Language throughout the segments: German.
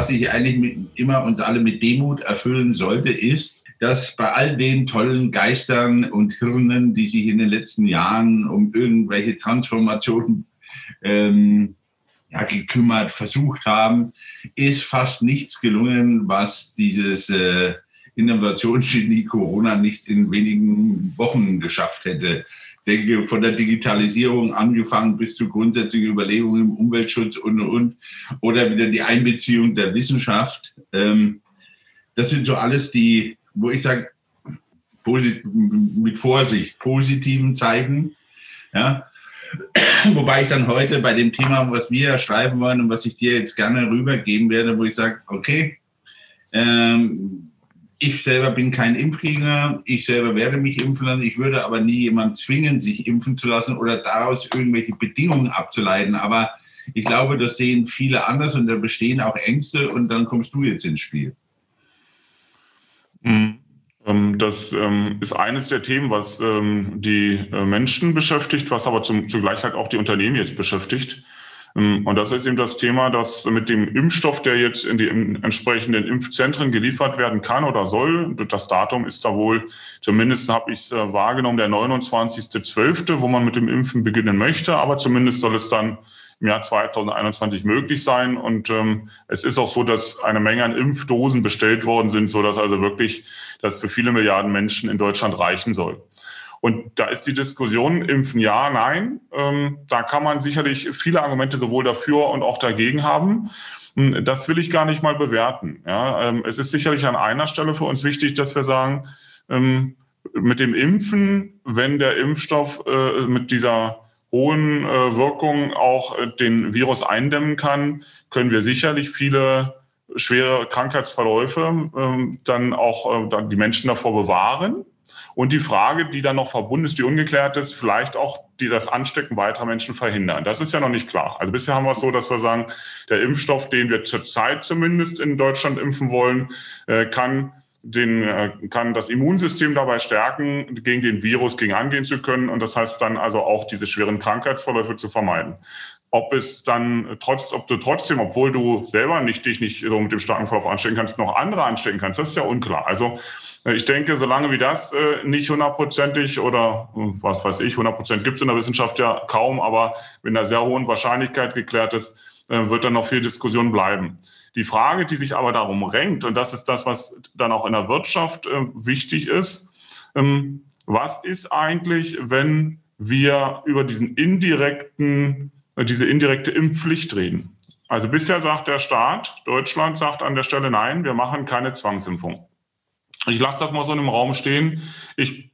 was sich eigentlich mit, immer uns alle mit Demut erfüllen sollte, ist, dass bei all den tollen Geistern und Hirnen, die sich in den letzten Jahren um irgendwelche Transformationen ähm, ja, gekümmert, versucht haben, ist fast nichts gelungen, was dieses äh, Innovationsgenie Corona nicht in wenigen Wochen geschafft hätte. Denke, von der Digitalisierung angefangen bis zu grundsätzlichen Überlegungen im Umweltschutz und, und, und. Oder wieder die Einbeziehung der Wissenschaft. Ähm, das sind so alles die, wo ich sage, mit Vorsicht, positiven Zeichen. Ja, Wobei ich dann heute bei dem Thema, was wir schreiben wollen und was ich dir jetzt gerne rübergeben werde, wo ich sage, okay, ähm, ich selber bin kein Impfgegner, ich selber werde mich impfen lassen, ich würde aber nie jemanden zwingen, sich impfen zu lassen oder daraus irgendwelche Bedingungen abzuleiten. Aber ich glaube, das sehen viele anders und da bestehen auch Ängste und dann kommst du jetzt ins Spiel. Mhm. Ähm, das ähm, ist eines der Themen, was ähm, die äh, Menschen beschäftigt, was aber zugleich halt auch die Unternehmen jetzt beschäftigt. Und das ist eben das Thema, dass mit dem Impfstoff, der jetzt in die entsprechenden Impfzentren geliefert werden kann oder soll, das Datum ist da wohl, zumindest habe ich es äh, wahrgenommen, der 29.12., wo man mit dem Impfen beginnen möchte, aber zumindest soll es dann im Jahr 2021 möglich sein. Und ähm, es ist auch so, dass eine Menge an Impfdosen bestellt worden sind, so dass also wirklich das für viele Milliarden Menschen in Deutschland reichen soll. Und da ist die Diskussion impfen ja, nein. Ähm, da kann man sicherlich viele Argumente sowohl dafür und auch dagegen haben. Hm, das will ich gar nicht mal bewerten. Ja, ähm, es ist sicherlich an einer Stelle für uns wichtig, dass wir sagen, ähm, mit dem Impfen, wenn der Impfstoff äh, mit dieser hohen äh, Wirkung auch äh, den Virus eindämmen kann, können wir sicherlich viele schwere Krankheitsverläufe ähm, dann auch äh, dann die Menschen davor bewahren. Und die Frage, die dann noch verbunden ist, die ungeklärt ist, vielleicht auch die das Anstecken weiterer Menschen verhindern. Das ist ja noch nicht klar. Also bisher haben wir es so, dass wir sagen, der Impfstoff, den wir zurzeit zumindest in Deutschland impfen wollen, äh, kann den, äh, kann das Immunsystem dabei stärken, gegen den Virus gegen angehen zu können und das heißt dann also auch diese schweren Krankheitsverläufe zu vermeiden. Ob es dann trotz, ob du trotzdem, obwohl du selber nicht dich nicht so mit dem starken Verlauf anstecken kannst, noch andere anstecken kannst, das ist ja unklar. Also ich denke, solange wie das äh, nicht hundertprozentig oder was weiß ich, hundertprozentig gibt es in der Wissenschaft ja kaum, aber mit einer sehr hohen Wahrscheinlichkeit geklärt ist, wird dann noch viel Diskussion bleiben. Die Frage, die sich aber darum renkt, und das ist das, was dann auch in der Wirtschaft äh, wichtig ist, ähm, was ist eigentlich, wenn wir über diesen indirekten, äh, diese indirekte Impfpflicht reden? Also bisher sagt der Staat, Deutschland sagt an der Stelle nein, wir machen keine Zwangsimpfung. Ich lasse das mal so in im Raum stehen. Ich,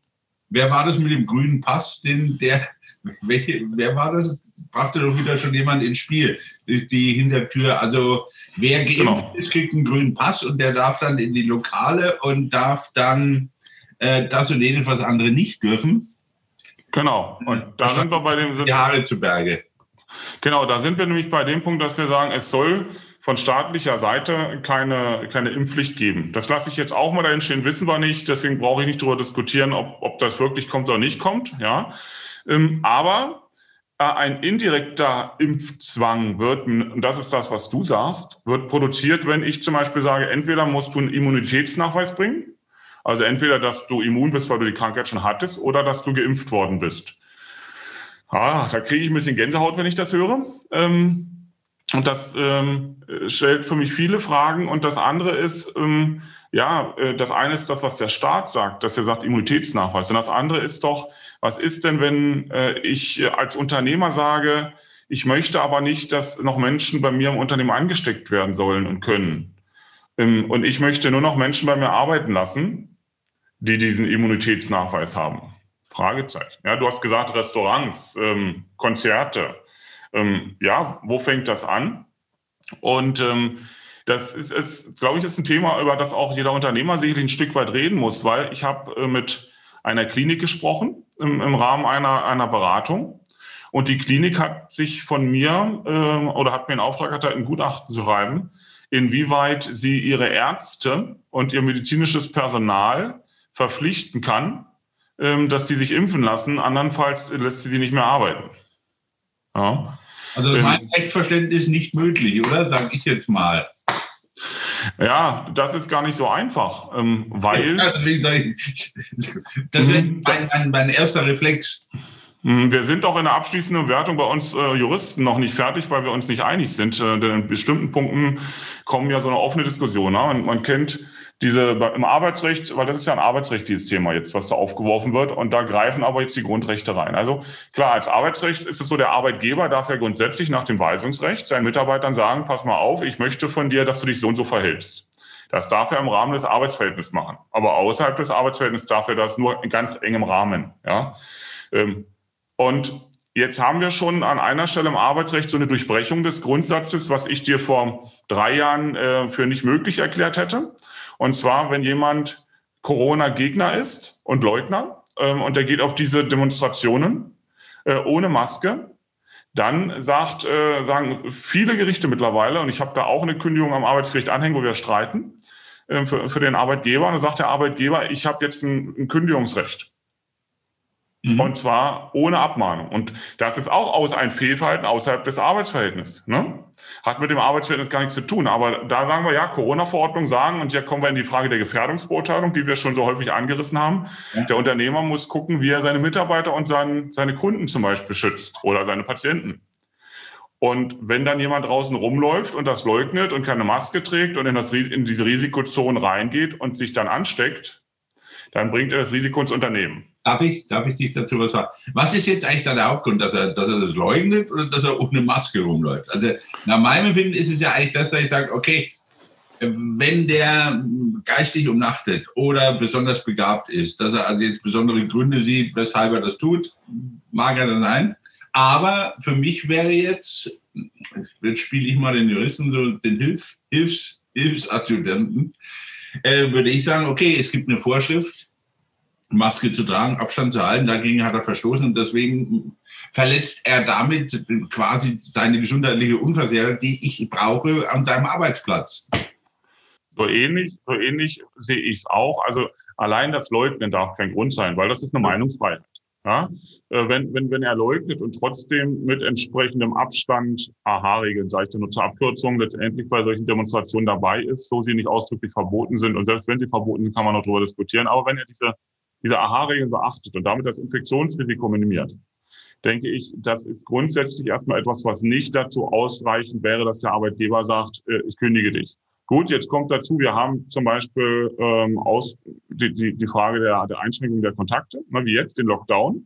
wer war das mit dem grünen Pass, den der, wer war das? Brachte doch wieder schon jemand ins Spiel, die Hintertür. Also Wer geimpft genau. ist, kriegt einen grünen Pass und der darf dann in die Lokale und darf dann äh, das und jenes, was andere nicht dürfen. Genau. Und da sind wir bei dem. Die Haare zu Berge. Genau, da sind wir nämlich bei dem Punkt, dass wir sagen, es soll von staatlicher Seite keine, keine Impfpflicht geben. Das lasse ich jetzt auch mal dahin stehen, wissen wir nicht. Deswegen brauche ich nicht darüber diskutieren, ob, ob das wirklich kommt oder nicht kommt. Ja. Ähm, aber äh, ein indirekter Impfzwang wird, und das ist das, was du sagst, wird produziert, wenn ich zum Beispiel sage, entweder musst du einen Immunitätsnachweis bringen, also entweder, dass du immun bist, weil du die Krankheit schon hattest, oder dass du geimpft worden bist. Ah, da kriege ich ein bisschen Gänsehaut, wenn ich das höre. Ähm, und das ähm, stellt für mich viele Fragen. Und das andere ist, ähm, ja, äh, das eine ist das, was der Staat sagt, dass er sagt Immunitätsnachweis. Und das andere ist doch, was ist denn, wenn äh, ich als Unternehmer sage, ich möchte aber nicht, dass noch Menschen bei mir im Unternehmen angesteckt werden sollen und können. Ähm, und ich möchte nur noch Menschen bei mir arbeiten lassen, die diesen Immunitätsnachweis haben. Fragezeichen. Ja, du hast gesagt Restaurants, ähm, Konzerte. Ähm, ja, wo fängt das an? Und ähm, das ist, ist glaube ich, ist ein Thema, über das auch jeder Unternehmer sicherlich ein Stück weit reden muss, weil ich habe äh, mit einer Klinik gesprochen im, im Rahmen einer, einer Beratung. Und die Klinik hat sich von mir äh, oder hat mir einen Auftrag erteilt, ein Gutachten zu schreiben, inwieweit sie ihre Ärzte und ihr medizinisches Personal verpflichten kann, ähm, dass die sich impfen lassen. Andernfalls lässt sie die nicht mehr arbeiten. Ja. Also mein ähm, Rechtsverständnis nicht möglich, oder? Sage ich jetzt mal. Ja, das ist gar nicht so einfach, ähm, weil. Ja, deswegen sage ich, das wäre mhm. mein, mein, mein erster Reflex. Mhm, wir sind auch in der abschließenden Wertung bei uns äh, Juristen noch nicht fertig, weil wir uns nicht einig sind. Äh, denn in bestimmten Punkten kommen ja so eine offene Diskussion. Ne? Man, man kennt diese im Arbeitsrecht, weil das ist ja ein Arbeitsrecht, dieses Thema jetzt, was da aufgeworfen wird. Und da greifen aber jetzt die Grundrechte rein. Also klar, als Arbeitsrecht ist es so, der Arbeitgeber darf ja grundsätzlich nach dem Weisungsrecht seinen Mitarbeitern sagen, pass mal auf, ich möchte von dir, dass du dich so und so verhältst. Das darf er im Rahmen des Arbeitsverhältnisses machen. Aber außerhalb des Arbeitsverhältnisses darf er das nur in ganz engem Rahmen. Ja. Ähm, und Jetzt haben wir schon an einer Stelle im Arbeitsrecht so eine Durchbrechung des Grundsatzes, was ich dir vor drei Jahren äh, für nicht möglich erklärt hätte. Und zwar, wenn jemand Corona-Gegner ist und Leugner ähm, und der geht auf diese Demonstrationen äh, ohne Maske, dann sagt, äh, sagen viele Gerichte mittlerweile, und ich habe da auch eine Kündigung am Arbeitsgericht anhängen, wo wir streiten, äh, für, für den Arbeitgeber. Und dann sagt der Arbeitgeber, ich habe jetzt ein, ein Kündigungsrecht. Mhm. Und zwar ohne Abmahnung. Und das ist auch aus ein Fehlverhalten außerhalb des Arbeitsverhältnisses. Ne? Hat mit dem Arbeitsverhältnis gar nichts zu tun. Aber da sagen wir ja, Corona-Verordnung sagen, und hier kommen wir in die Frage der Gefährdungsbeurteilung, die wir schon so häufig angerissen haben. Ja. Der Unternehmer muss gucken, wie er seine Mitarbeiter und seinen, seine Kunden zum Beispiel schützt oder seine Patienten. Und wenn dann jemand draußen rumläuft und das leugnet und keine Maske trägt und in, das, in diese Risikozone reingeht und sich dann ansteckt, dann bringt er das Risiko ins Unternehmen. Darf ich, darf ich dich dazu was sagen? Was ist jetzt eigentlich der Hauptgrund, dass er, dass er das leugnet oder dass er ohne Maske rumläuft? Also nach meinem Empfinden ist es ja eigentlich das, dass ich sage, okay, wenn der geistig umnachtet oder besonders begabt ist, dass er also jetzt besondere Gründe sieht, weshalb er das tut, mag er dann sein. Aber für mich wäre jetzt, jetzt spiele ich mal den Juristen, so den Hilf, Hilfs, Hilfsadjutanten, äh, würde ich sagen, okay, es gibt eine Vorschrift, Maske zu tragen, Abstand zu halten, dagegen hat er verstoßen und deswegen verletzt er damit quasi seine gesundheitliche Unversehrtheit, die ich brauche an seinem Arbeitsplatz. So ähnlich, so ähnlich sehe ich es auch. Also allein das Leugnen darf kein Grund sein, weil das ist eine Meinungsfreiheit. Ja? Äh, wenn, wenn, wenn er leugnet und trotzdem mit entsprechendem Abstand, AHA-Regeln, sage ich dir nur zur Abkürzung, letztendlich bei solchen Demonstrationen dabei ist, so sie nicht ausdrücklich verboten sind. Und selbst wenn sie verboten sind, kann man noch darüber diskutieren. Aber wenn er diese, diese AHA-Regeln beachtet und damit das Infektionsrisiko minimiert, denke ich, das ist grundsätzlich erstmal etwas, was nicht dazu ausreichend wäre, dass der Arbeitgeber sagt, äh, ich kündige dich. Gut, jetzt kommt dazu, wir haben zum Beispiel ähm, aus, die, die, die Frage der, der Einschränkung der Kontakte, ne, wie jetzt den Lockdown.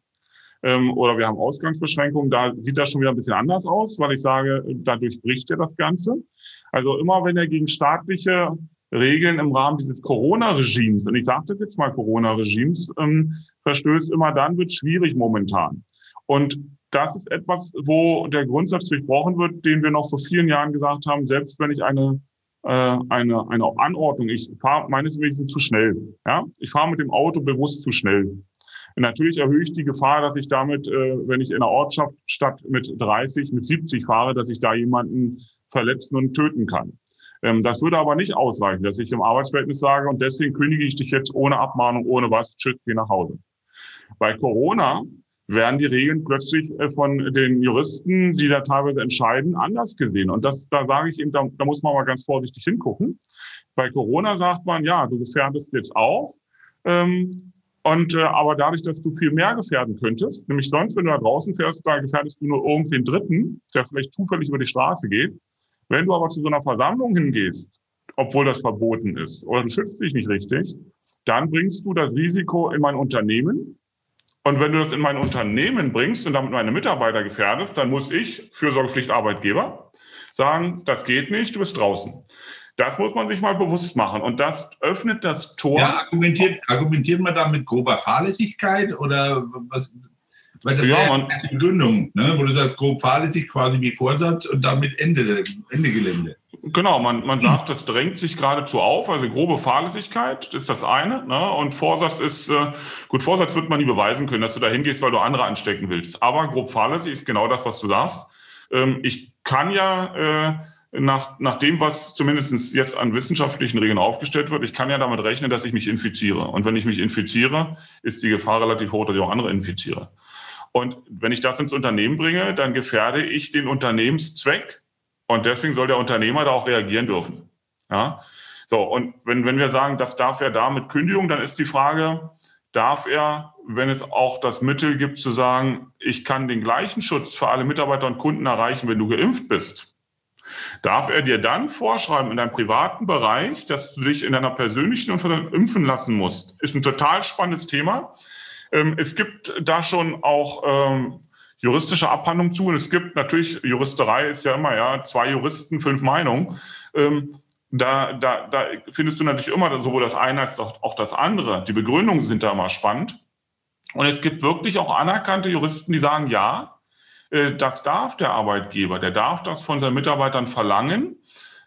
Ähm, oder wir haben Ausgangsbeschränkungen, da sieht das schon wieder ein bisschen anders aus, weil ich sage, da durchbricht er das Ganze. Also immer wenn er gegen staatliche Regeln im Rahmen dieses Corona-Regimes, und ich das jetzt mal Corona-Regimes, ähm, verstößt, immer dann wird schwierig momentan. Und das ist etwas, wo der Grundsatz durchbrochen wird, den wir noch vor vielen Jahren gesagt haben, selbst wenn ich eine äh, eine, eine Anordnung. Ich fahre meines Wissens zu schnell. Ja? Ich fahre mit dem Auto bewusst zu schnell. Und natürlich erhöhe ich die Gefahr, dass ich damit, äh, wenn ich in einer Ortschaft statt mit 30, mit 70 fahre, dass ich da jemanden verletzen und töten kann. Ähm, das würde aber nicht ausreichen, dass ich im Arbeitsverhältnis sage, und deswegen kündige ich dich jetzt ohne Abmahnung, ohne was, tschüss, geh nach Hause. Bei Corona werden die Regeln plötzlich äh, von den Juristen, die da teilweise entscheiden, anders gesehen. Und das, da sage ich eben, da, da muss man mal ganz vorsichtig hingucken. Bei Corona sagt man, ja, du gefährdest jetzt auch. Ähm, und äh, aber dadurch, dass du viel mehr gefährden könntest, nämlich sonst, wenn du da draußen fährst, da gefährdest du nur irgendwie einen Dritten, der vielleicht zufällig über die Straße geht. Wenn du aber zu so einer Versammlung hingehst, obwohl das verboten ist, oder du schützt dich nicht richtig, dann bringst du das Risiko in mein Unternehmen und wenn du das in mein Unternehmen bringst und damit meine Mitarbeiter gefährdest, dann muss ich, Fürsorgepflicht Arbeitgeber, sagen, das geht nicht, du bist draußen. Das muss man sich mal bewusst machen. Und das öffnet das Tor. Ja, argumentiert, argumentiert man da mit grober Fahrlässigkeit oder was? Weil das ja, man, eine Begründung, ne? wo du sagst, grob fahrlässig quasi wie Vorsatz und damit Ende, Ende Gelände. Genau, man, man sagt, das drängt sich geradezu auf. Also grobe Fahrlässigkeit ist das eine. Ne? Und Vorsatz ist, äh, gut, Vorsatz wird man nie beweisen können, dass du da hingehst, weil du andere anstecken willst. Aber grob fahrlässig ist genau das, was du sagst. Ähm, ich kann ja äh, nach, nach dem, was zumindest jetzt an wissenschaftlichen Regeln aufgestellt wird, ich kann ja damit rechnen, dass ich mich infiziere. Und wenn ich mich infiziere, ist die Gefahr relativ hoch, dass ich auch andere infiziere. Und wenn ich das ins Unternehmen bringe, dann gefährde ich den Unternehmenszweck und deswegen soll der Unternehmer da auch reagieren dürfen. Ja? So, und wenn, wenn wir sagen, das darf er da mit Kündigung, dann ist die Frage, darf er, wenn es auch das Mittel gibt, zu sagen, ich kann den gleichen Schutz für alle Mitarbeiter und Kunden erreichen, wenn du geimpft bist, darf er dir dann vorschreiben in deinem privaten Bereich, dass du dich in deiner persönlichen Impfung impfen lassen musst? Ist ein total spannendes Thema. Ähm, es gibt da schon auch ähm, juristische Abhandlungen zu und es gibt natürlich, Juristerei ist ja immer, ja, zwei Juristen, fünf Meinungen. Ähm, da, da, da findest du natürlich immer sowohl das eine als auch, auch das andere. Die Begründungen sind da immer spannend. Und es gibt wirklich auch anerkannte Juristen, die sagen, ja, äh, das darf der Arbeitgeber, der darf das von seinen Mitarbeitern verlangen,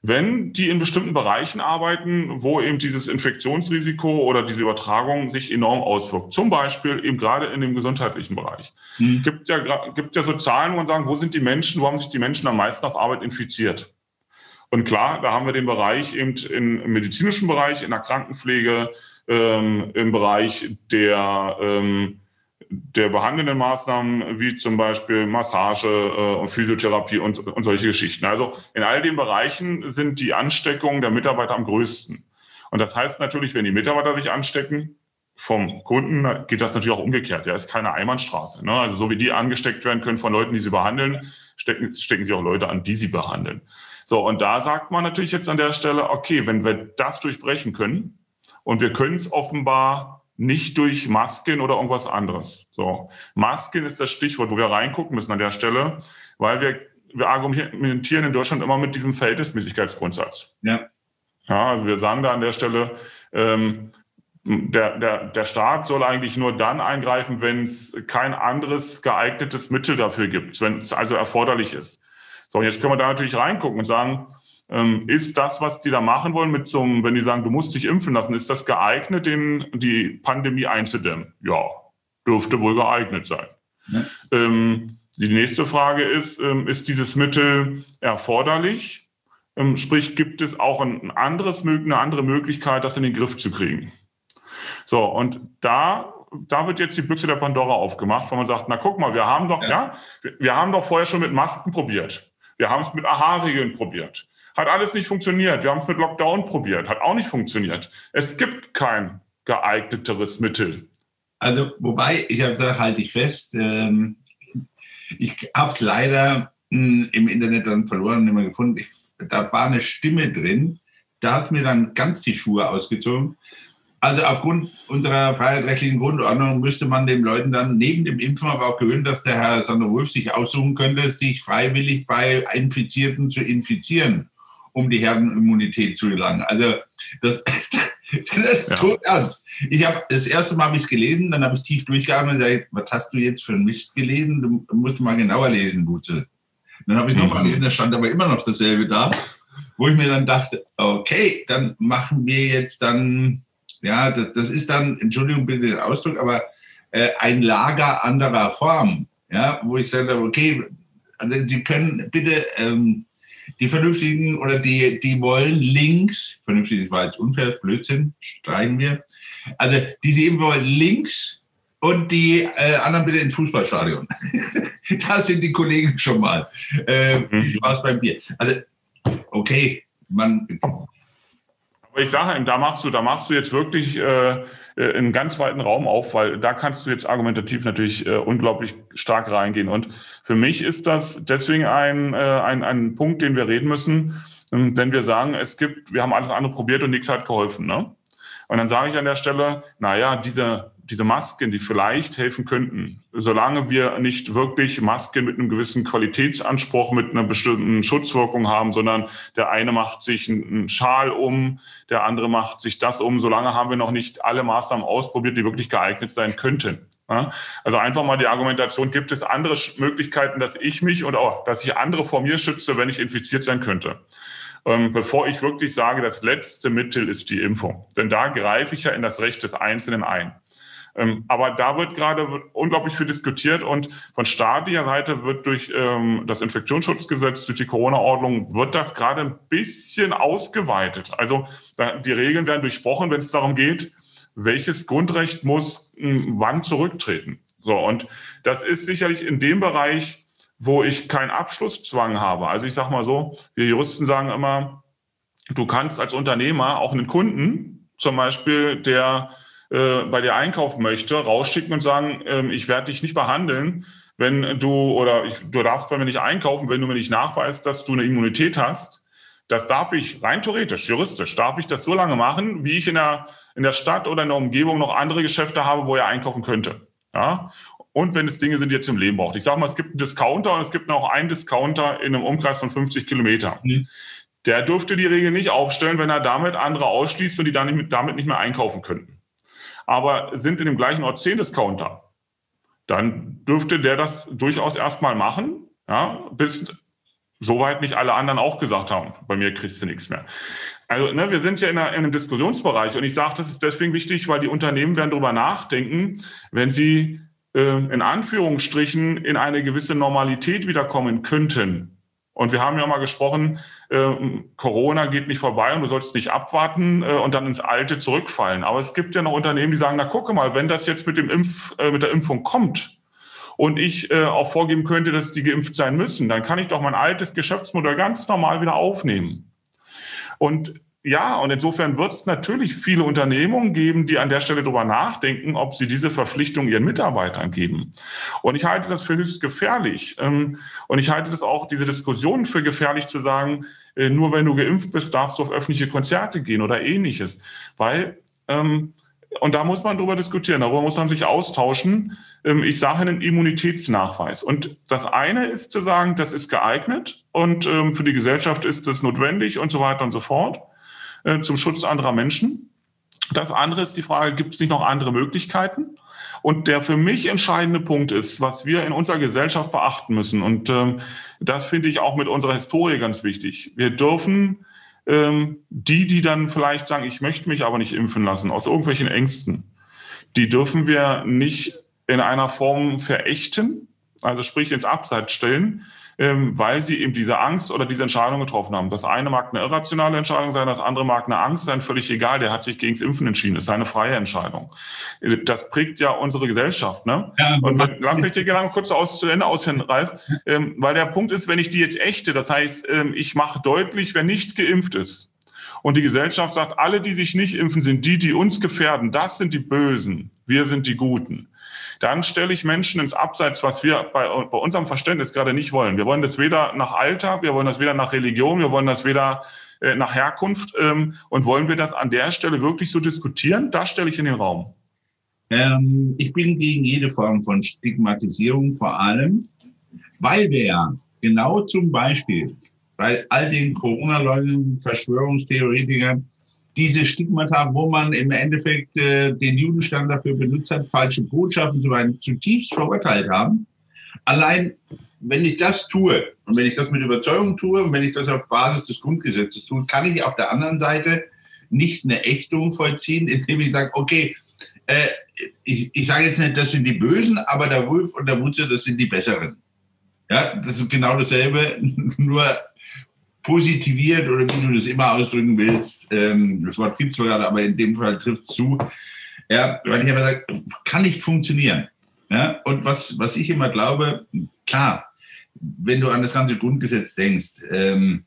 wenn die in bestimmten Bereichen arbeiten, wo eben dieses Infektionsrisiko oder diese Übertragung sich enorm auswirkt. Zum Beispiel eben gerade in dem gesundheitlichen Bereich. Mhm. Gibt ja, gibt ja so Zahlen, wo man sagen, wo sind die Menschen, wo haben sich die Menschen am meisten auf Arbeit infiziert? Und klar, da haben wir den Bereich eben im medizinischen Bereich, in der Krankenpflege, ähm, im Bereich der, ähm, der behandelnden Maßnahmen, wie zum Beispiel Massage äh, und Physiotherapie und, und solche Geschichten. Also in all den Bereichen sind die Ansteckungen der Mitarbeiter am größten. Und das heißt natürlich, wenn die Mitarbeiter sich anstecken, vom Kunden geht das natürlich auch umgekehrt. Ja, ist keine Einbahnstraße. Ne? Also so wie die angesteckt werden können von Leuten, die sie behandeln, stecken, stecken sie auch Leute an, die sie behandeln. So, und da sagt man natürlich jetzt an der Stelle, okay, wenn wir das durchbrechen können und wir können es offenbar nicht durch Masken oder irgendwas anderes. So, Masken ist das Stichwort, wo wir reingucken müssen an der Stelle, weil wir, wir argumentieren in Deutschland immer mit diesem Verhältnismäßigkeitsgrundsatz. Ja. Ja, also wir sagen da an der Stelle, ähm, der, der, der Staat soll eigentlich nur dann eingreifen, wenn es kein anderes geeignetes Mittel dafür gibt, wenn es also erforderlich ist. So, jetzt können wir da natürlich reingucken und sagen, ähm, ist das, was die da machen wollen, mit so einem, wenn die sagen, du musst dich impfen lassen, ist das geeignet, den, die Pandemie einzudämmen? Ja, dürfte wohl geeignet sein. Ja. Ähm, die nächste Frage ist, ähm, ist dieses Mittel erforderlich? Ähm, sprich, gibt es auch ein anderes, eine andere Möglichkeit, das in den Griff zu kriegen? So, und da da wird jetzt die Büchse der Pandora aufgemacht, wo man sagt, na guck mal, wir haben doch, ja, ja wir, wir, haben doch vorher schon mit Masken probiert. Wir haben es mit AHA-Regeln probiert. Hat alles nicht funktioniert. Wir haben es mit Lockdown probiert. Hat auch nicht funktioniert. Es gibt kein geeigneteres Mittel. Also, wobei, ich habe gesagt, halte ich fest, ähm, ich habe es leider mh, hm, im Internet dann verloren und nicht mehr gefunden. Ich, da war eine Stimme drin, da hat mir dann ganz die Schuhe ausgezogen. Also aufgrund unserer freiheitrechtlichen Grundordnung müsste man den Leuten dann neben dem Impfen aber auch gewöhnen, dass der Herr Sander Wolf sich aussuchen könnte, sich freiwillig bei Infizierten zu infizieren, um die Herdenimmunität zu gelangen. Also das, das ja. tot ernst. Ich habe das erste Mal habe ich es gelesen, dann habe ich tief durchgeatmet und gesagt, was hast du jetzt für einen Mist gelesen? Du musst mal genauer lesen, Butzel. Dann habe ich mhm. nochmal gelesen, da stand aber immer noch dasselbe da, wo ich mir dann dachte, okay, dann machen wir jetzt dann ja, das, das ist dann, Entschuldigung bitte den Ausdruck, aber äh, ein Lager anderer Form. Ja, wo ich sage, okay, also Sie können bitte ähm, die Vernünftigen oder die, die wollen links, vernünftig, das war jetzt unfair, Blödsinn, streichen wir. Also die sie eben wollen links und die äh, anderen bitte ins Fußballstadion. da sind die Kollegen schon mal. Äh, viel Spaß beim Bier. Also, okay, man, aber ich sage ihm, da machst du, da machst du jetzt wirklich äh, äh, einen ganz weiten Raum auf, weil da kannst du jetzt argumentativ natürlich äh, unglaublich stark reingehen. Und für mich ist das deswegen ein, äh, ein, ein Punkt, den wir reden müssen, ähm, denn wir sagen, es gibt, wir haben alles andere probiert und nichts hat geholfen. Ne? Und dann sage ich an der Stelle, naja, diese diese Masken, die vielleicht helfen könnten, solange wir nicht wirklich Masken mit einem gewissen Qualitätsanspruch, mit einer bestimmten Schutzwirkung haben, sondern der eine macht sich einen Schal um, der andere macht sich das um, solange haben wir noch nicht alle Maßnahmen ausprobiert, die wirklich geeignet sein könnten. Also einfach mal die Argumentation, gibt es andere Möglichkeiten, dass ich mich und auch, dass ich andere vor mir schütze, wenn ich infiziert sein könnte? Ähm, bevor ich wirklich sage, das letzte Mittel ist die Impfung. Denn da greife ich ja in das Recht des Einzelnen ein. Ähm, aber da wird gerade unglaublich viel diskutiert und von staatlicher Seite wird durch ähm, das Infektionsschutzgesetz, durch die Corona-Ordnung, wird das gerade ein bisschen ausgeweitet. Also die Regeln werden durchbrochen, wenn es darum geht, welches Grundrecht muss hm, wann zurücktreten. So, und das ist sicherlich in dem Bereich, wo ich keinen Abschlusszwang habe. Also ich sage mal so, wir Juristen sagen immer, du kannst als Unternehmer auch einen Kunden, zum Beispiel, der äh, bei dir einkaufen möchte, rausschicken und sagen, ähm, ich werde dich nicht behandeln, wenn du oder ich, du darfst bei mir nicht einkaufen, wenn du mir nicht nachweist, dass du eine Immunität hast. Das darf ich rein theoretisch, juristisch, darf ich das so lange machen, wie ich in der, in der Stadt oder in der Umgebung noch andere Geschäfte habe, wo er einkaufen könnte. Ja? Und wenn es Dinge sind, die ihr zum Leben braucht. Ich sage mal, es gibt einen Discounter und es gibt noch einen Discounter in einem Umkreis von 50 Kilometern. Mhm. Der dürfte die Regel nicht aufstellen, wenn er damit andere ausschließt und die dann nicht, damit nicht mehr einkaufen könnten. Aber sind in dem gleichen Ort 10 Discounter, dann dürfte der das durchaus erstmal machen, ja, bis soweit nicht alle anderen auch gesagt haben, bei mir kriegst du nichts mehr. Also ne, wir sind ja in, einer, in einem Diskussionsbereich und ich sage, das ist deswegen wichtig, weil die Unternehmen werden darüber nachdenken, wenn sie äh, in Anführungsstrichen in eine gewisse Normalität wiederkommen könnten. Und wir haben ja mal gesprochen, äh, Corona geht nicht vorbei und du sollst nicht abwarten äh, und dann ins Alte zurückfallen. Aber es gibt ja noch Unternehmen, die sagen, na gucke mal, wenn das jetzt mit, dem Impf, äh, mit der Impfung kommt und ich äh, auch vorgeben könnte, dass die geimpft sein müssen, dann kann ich doch mein altes Geschäftsmodell ganz normal wieder aufnehmen. Und ja, und insofern wird es natürlich viele Unternehmungen geben, die an der Stelle darüber nachdenken, ob sie diese Verpflichtung ihren Mitarbeitern geben. Und ich halte das für höchst gefährlich. Ähm, und ich halte das auch, diese Diskussion für gefährlich zu sagen, äh, nur wenn du geimpft bist, darfst du auf öffentliche Konzerte gehen oder ähnliches. Weil, ähm, und da muss man darüber diskutieren, darüber muss man sich austauschen. Ähm, ich sage einen Immunitätsnachweis. Und das eine ist zu sagen, das ist geeignet und für die Gesellschaft ist das notwendig und so weiter und so fort. Äh, zum Schutz anderer Menschen. Das andere ist die Frage, gibt es nicht noch andere Möglichkeiten? Und der für mich entscheidende Punkt ist, was wir in unserer Gesellschaft beachten müssen. Und ähm, das finde ich auch mit unserer Historie ganz wichtig. Wir dürfen ähm, die, die dann vielleicht sagen, ich möchte mich aber nicht impfen lassen, aus irgendwelchen Ängsten, die dürfen wir nicht in einer Form verächten, also sprich ins Abseits stellen, ähm, weil sie eben diese Angst oder diese Entscheidung getroffen haben. Das eine mag eine irrationale Entscheidung sein, das andere mag eine Angst sein, völlig egal. Der hat sich gegen das Impfen entschieden. Das ist seine freie Entscheidung. Das prägt ja unsere Gesellschaft. Ne? Ja, und wenn, lass mich dir gerne kurz aus, zu Ende ausführen, Ralf. Ähm, weil der Punkt ist, wenn ich die jetzt echte, das heißt, ähm, ich mache deutlich, wer nicht geimpft ist, und die Gesellschaft sagt, alle, die sich nicht impfen, sind die, die uns gefährden. Das sind die Bösen. Wir sind die Guten dann stelle ich Menschen ins Abseits, was wir bei, bei unserem Verständnis gerade nicht wollen. Wir wollen das weder nach Alter, wir wollen das weder nach Religion, wir wollen das weder äh, nach Herkunft. Ähm, und wollen wir das an der Stelle wirklich so diskutieren? Das stelle ich in den Raum. Ähm, ich bin gegen jede Form von Stigmatisierung, vor allem, weil wir ja genau zum Beispiel bei all den Corona-Leugnern, Verschwörungstheoretikern diese Stigmata, wo man im Endeffekt äh, den Judenstand dafür benutzt hat, falsche Botschaften zu einem zutiefst verurteilt haben. Allein, wenn ich das tue und wenn ich das mit Überzeugung tue und wenn ich das auf Basis des Grundgesetzes tue, kann ich auf der anderen Seite nicht eine Ächtung vollziehen, indem ich sage, okay, äh, ich, ich sage jetzt nicht, das sind die Bösen, aber der Wolf und der Wutze, das sind die Besseren. Ja, das ist genau dasselbe, nur positiviert oder wie du das immer ausdrücken willst. Ähm, das Wort gibt es gerade, aber in dem Fall trifft es zu. Ja, weil ich aber sage, kann nicht funktionieren. Ja, und was, was ich immer glaube, klar, wenn du an das ganze Grundgesetz denkst, ähm,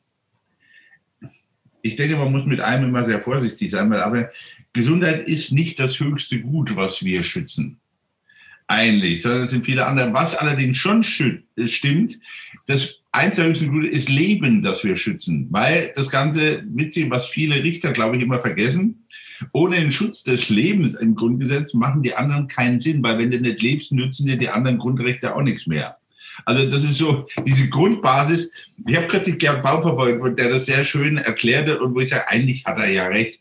ich denke, man muss mit einem immer sehr vorsichtig sein, weil aber Gesundheit ist nicht das höchste Gut, was wir schützen. Eigentlich, sondern es sind viele andere. Was allerdings schon stimmt, das eins der höchsten Gute ist Leben, das wir schützen. Weil das Ganze, witzig, was viele Richter, glaube ich, immer vergessen, ohne den Schutz des Lebens im Grundgesetz machen die anderen keinen Sinn, weil wenn du nicht lebst, nützen dir die anderen Grundrechte auch nichts mehr. Also das ist so diese Grundbasis. Ich habe kürzlich Gerd Baum verfolgt, der das sehr schön erklärte und wo ich sage, eigentlich hat er ja recht.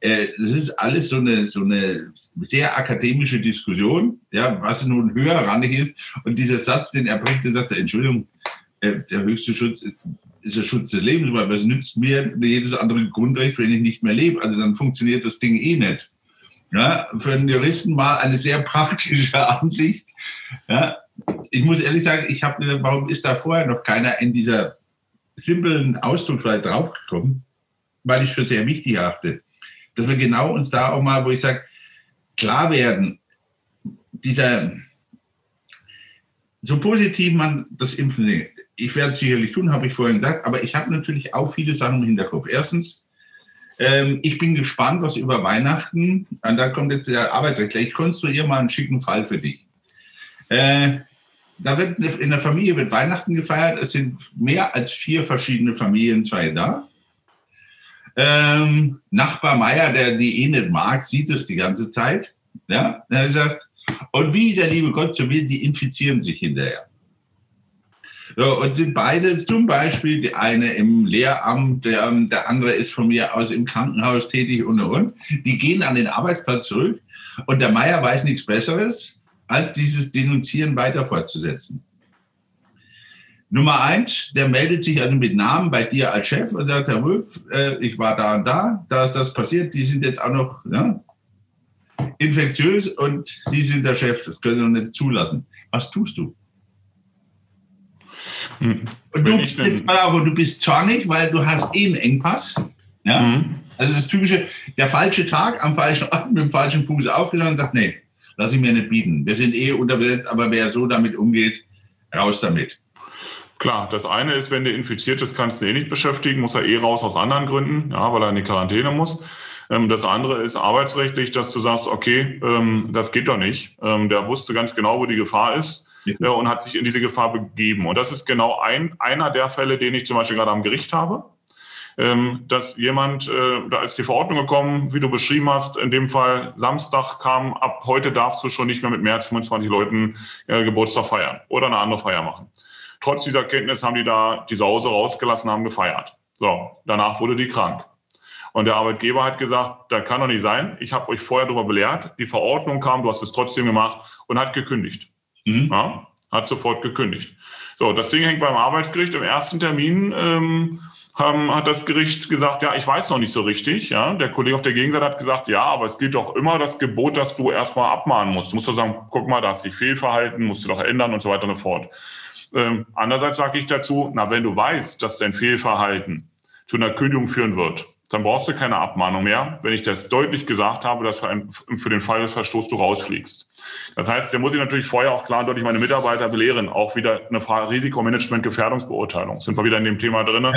Äh, das ist alles so eine, so eine sehr akademische Diskussion, ja, was nun höherrangig ist. Und dieser Satz, den er bringt, der sagt, Entschuldigung, äh, der höchste Schutz ist der Schutz des Lebens, weil was nützt mir jedes andere Grundrecht, wenn ich nicht mehr lebe? Also dann funktioniert das Ding eh nicht. Ja, für einen Juristen war eine sehr praktische Ansicht. Ja, ich muss ehrlich sagen, ich habe gesagt, warum ist da vorher noch keiner in dieser simplen Ausdrucksweise draufgekommen? Weil ich für sehr wichtig achte, dass wir genau uns da auch mal, wo ich sage, klar werden, dieser, so positiv man das Impfen ich werde es sicherlich tun, habe ich vorhin gesagt, aber ich habe natürlich auch viele Sachen im Hinterkopf. Erstens, Ähm, ich bin gespannt, was über Weihnachten, und da kommt jetzt der Arbeitsrechtler, ich konstruiere mal einen schicken Fall für dich. Äh, da wird in der Familie wird Weihnachten gefeiert. Es sind mehr als vier verschiedene Familienzweige da. Ähm, Nachbar Meier, der die eh nicht mag, sieht es die ganze Zeit. Ja, er sagt, und wie der liebe Gott so will, die infizieren sich hinterher. So, und sind beide zum Beispiel, die eine im Lehramt, der, der andere ist von mir aus im Krankenhaus tätig und und. Die gehen an den Arbeitsplatz zurück und der Meier weiß nichts Besseres, als dieses Denunzieren weiter fortzusetzen. Nummer eins, der meldet sich also mit Namen bei dir als Chef und sagt, Herr Wolf, äh, ich war da und da, da ist das passiert, die sind jetzt auch noch ja, infektiös und Sie sind der Chef, das können Sie doch nicht zulassen. Was tust du? Hm. Und du, jetzt, du bist zornig, weil du hast eh einen Engpass. Ja? Mhm. Also das typische, der falsche Tag am falschen Ort mit dem falschen Fuß aufgestanden und sagt, nee, lass ich mir nicht bieten. Wir sind eh unterbesetzt, aber wer so damit umgeht, raus damit. Klar, das eine ist, wenn der infiziert ist, kannst du eh nicht beschäftigen, muss er eh raus aus anderen Gründen, ja, weil er in die Quarantäne muss. Ähm, das andere ist arbeitsrechtlich, dass du sagst, okay, ähm, das geht doch nicht. Ähm, der wusste ganz genau, wo die Gefahr ist äh, und hat sich in diese Gefahr begeben. Und das ist genau ein, einer der Fälle, den ich zum Beispiel gerade am Gericht habe. dass jemand, äh, da ist die Verordnung gekommen, wie du beschrieben hast, in dem Fall Samstag kam, ab heute darfst du schon nicht mehr mit mehr als 25 Leuten äh, Geburtstag feiern oder eine andere Feier machen. Trotz dieser Kenntnis haben die da die Sause rausgelassen, haben gefeiert. So, danach wurde die krank. Und der Arbeitgeber hat gesagt, das kann doch nicht sein. Ich habe euch vorher darüber belehrt. Die Verordnung kam, du hast es trotzdem gemacht und hat gekündigt. Mhm. Ja, hat sofort gekündigt. So, das Ding hängt beim Arbeitsgericht. Im ersten Termin ähm, haben, hat das Gericht gesagt, ja, ich weiß noch nicht so richtig. Ja, der Kollege auf der Gegenseite hat gesagt, ja, aber es gilt doch immer das Gebot, dass du erstmal abmahnen musst. Du musst doch sagen, guck mal, da hast dich Fehlverhalten, musst du doch ändern und so weiter und so fort. Ähm, andererseits sage ich dazu, na, wenn du weißt, dass dein Fehlverhalten zu einer Kündigung führen wird, dann brauchst du keine Abmahnung mehr, wenn ich das deutlich gesagt habe, dass für, ein, für den Fall des Verstoßes du rausfliegst. Das heißt, da muss ich natürlich vorher auch klar und deutlich meine Mitarbeiter belehren, auch wieder eine Frage Risikomanagement, Gefährdungsbeurteilung. Sind wir wieder in dem Thema drin?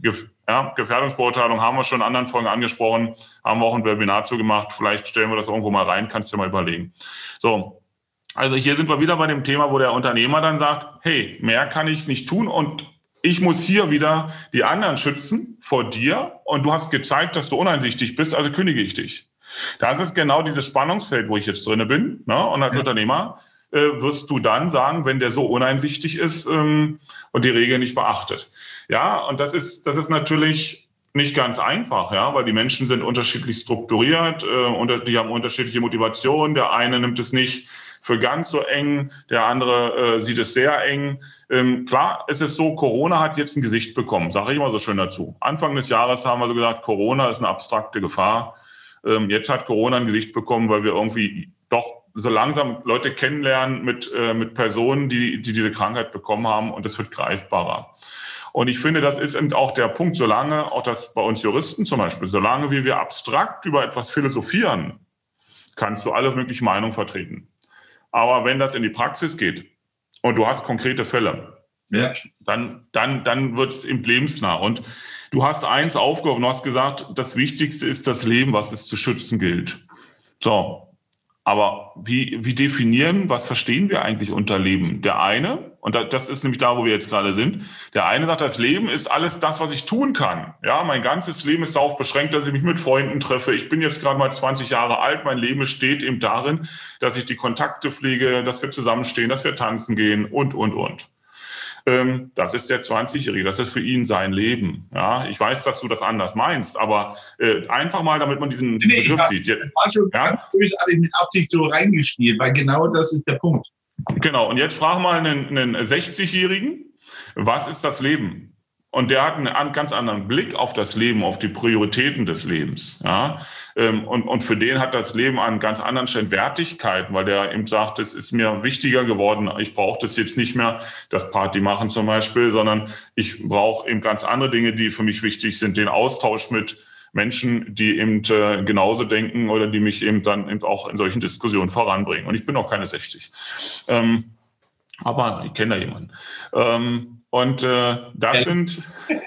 Gef ja, Gefährdungsbeurteilung haben wir schon in anderen Folgen angesprochen, haben wir auch ein Webinar zu gemacht. Vielleicht stellen wir das irgendwo mal rein, kannst du dir mal überlegen. So, also hier sind wir wieder bei dem Thema, wo der Unternehmer dann sagt, hey, mehr kann ich nicht tun und ich muss hier wieder die anderen schützen vor dir und du hast gezeigt, dass du uneinsichtig bist, also kündige ich dich. Das ist genau dieses Spannungsfeld, wo ich jetzt drinne bin. Ne? Und als ja. Unternehmer äh, wirst du dann sagen, wenn der so uneinsichtig ist ähm, und die Regeln nicht beachtet. Ja, und das ist, das ist natürlich nicht ganz einfach, ja, weil die Menschen sind unterschiedlich strukturiert, äh, unter, die haben unterschiedliche Motivationen. Der eine nimmt es nicht für ganz so eng, der andere äh, sieht es sehr eng. Ähm, klar, es ist so, Corona hat jetzt ein Gesicht bekommen, sage ich immer so schön dazu. Anfang des Jahres haben wir so gesagt, Corona ist eine abstrakte Gefahr. Ähm, jetzt hat Corona ein Gesicht bekommen, weil wir irgendwie doch so langsam Leute kennenlernen mit, äh, mit Personen, die, die diese Krankheit bekommen haben und es wird greifbarer. Und ich finde, das ist eben auch der Punkt, solange, auch das bei uns Juristen zum Beispiel, solange wie wir abstrakt über etwas philosophieren, kannst du alle möglichen Meinungen vertreten. Aber wenn das in die Praxis geht und du hast konkrete Fälle, ja. dann, dann, dann wird es im lebensnah. Und du hast eins aufgehoben, du hast gesagt, das Wichtigste ist das Leben, was es zu schützen gilt. So, aber wie, wie definieren, was verstehen wir eigentlich unter Leben? Der eine, und das ist nämlich da, wo wir jetzt gerade sind, der eine sagt, das Leben ist alles das, was ich tun kann. Ja, mein ganzes Leben ist darauf beschränkt, dass ich mich mit Freunden treffe. Ich bin jetzt gerade mal 20 Jahre alt. Mein Leben steht eben darin, dass ich die Kontakte pflege, dass wir zusammenstehen, dass wir tanzen gehen und, und, und. Ähm, das ist der 20-Jährige, das ist für ihn sein Leben. Ja, ich weiß, dass du das anders meinst, aber äh, einfach mal, damit man diesen, nee, Begriff sieht. Jetzt, das war schon ja? ganz bösartig mit Absicht so reingespielt, weil genau das ist der Punkt. Genau, und jetzt frag mal einen, einen 60-Jährigen, was ist das Leben? Und der hat einen ganz anderen Blick auf das Leben, auf die Prioritäten des Lebens. Ja? Ähm, und, und für den hat das Leben einen ganz anderen Stand Wertigkeit, weil der eben sagt, es ist mir wichtiger geworden, ich brauche das jetzt nicht mehr, das Party machen zum Beispiel, sondern ich brauche eben ganz andere Dinge, die für mich wichtig sind, den Austausch mit Menschen, die eben äh, genauso denken oder die mich eben dann eben auch in solchen Diskussionen voranbringen. Und ich bin auch keine 60. Ähm, aber ich kenne da jemanden. Ähm, und äh, das sind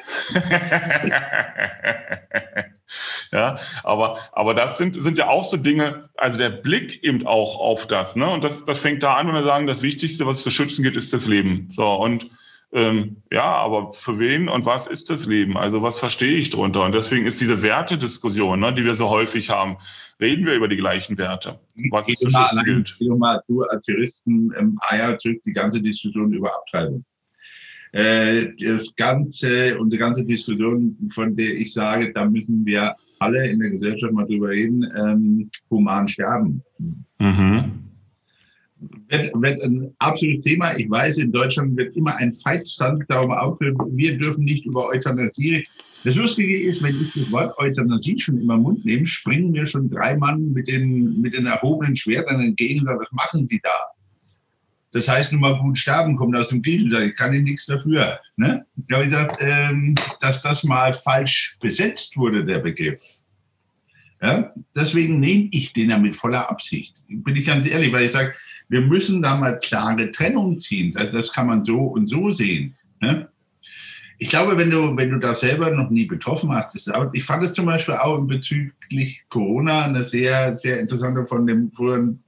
Ja, aber, aber das sind, sind ja auch so Dinge, also der Blick eben auch auf das, ne? Und das, das fängt da an, wenn wir sagen, das Wichtigste, was es zu schützen geht, ist das Leben. So, und ähm, ja, aber für wen und was ist das Leben? Also was verstehe ich drunter? Und deswegen ist diese Wertediskussion, ne, die wir so häufig haben, reden wir über die gleichen Werte. Was ist das gilt? Mal, du als Juristen Jahre zurück die ganze Diskussion über Abtreibung. Äh, das ganze, unsere ganze Diskussion, von der ich sage, da müssen wir alle in der Gesellschaft mal drüber reden, ähm, human sterben. Mhm wird, wird ein absolutes Thema. Ich weiß, in Deutschland wird immer ein Feitstand darum aufhören, wir dürfen nicht über Euthanasie. Das Lustige ist, wenn ich das Wort Euthanasie schon immer Mund nehme, springen mir schon drei Mann mit den, mit den erhobenen Schwertern entgegen und sagen, was machen Sie da? Das heißt, nur mal gut sterben kommt aus dem Griechenland. Ich kann Ihnen nichts dafür. Ne? Ich habe gesagt, ähm, dass das mal falsch besetzt wurde, der Begriff. Ja? Deswegen nehme ich den ja mit voller Absicht. Bin ich ganz ehrlich, weil ich sage, wir müssen da mal klare Trennung ziehen. Das kann man so und so sehen. Ne? Ich glaube, wenn du, wenn du da selber noch nie betroffen hast, ist, ich fand es zum Beispiel auch bezüglich Corona eine sehr, sehr interessante von dem früheren,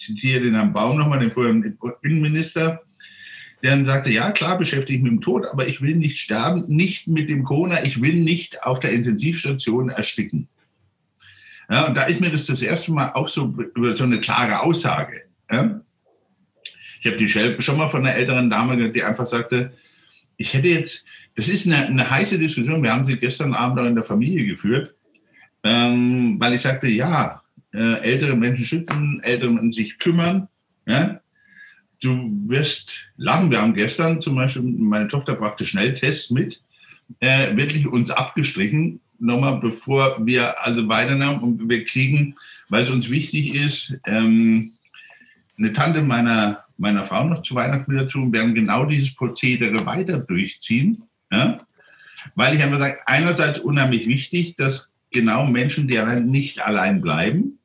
zitiere den Herrn Baum nochmal, den früheren Innenminister, der dann sagte, ja klar, beschäftige ich mich mit dem Tod, aber ich will nicht sterben, nicht mit dem Corona, ich will nicht auf der Intensivstation ersticken. Ja, und da ist mir das das erste Mal auch so über so eine klare Aussage. Ja? Ich habe die schon mal von einer älteren Dame gehört, die einfach sagte, ich hätte jetzt, das ist eine, eine heiße Diskussion, wir haben sie gestern Abend auch in der Familie geführt, ähm, weil ich sagte, ja, äh, ältere Menschen schützen, ältere Menschen sich kümmern. Ja? Du wirst lachen. Wir haben gestern zum Beispiel, meine Tochter brachte Schnelltests mit, äh, wirklich uns abgestrichen, nochmal bevor wir also weiternehmen und wir kriegen, weil es uns wichtig ist, ähm, eine Tante meiner, meiner Frau noch zu Weihnachten dazu und werden genau dieses Prozedere weiter durchziehen. Ja? Weil ich einfach sage, einerseits unheimlich wichtig, dass genau Menschen, die nicht allein bleiben,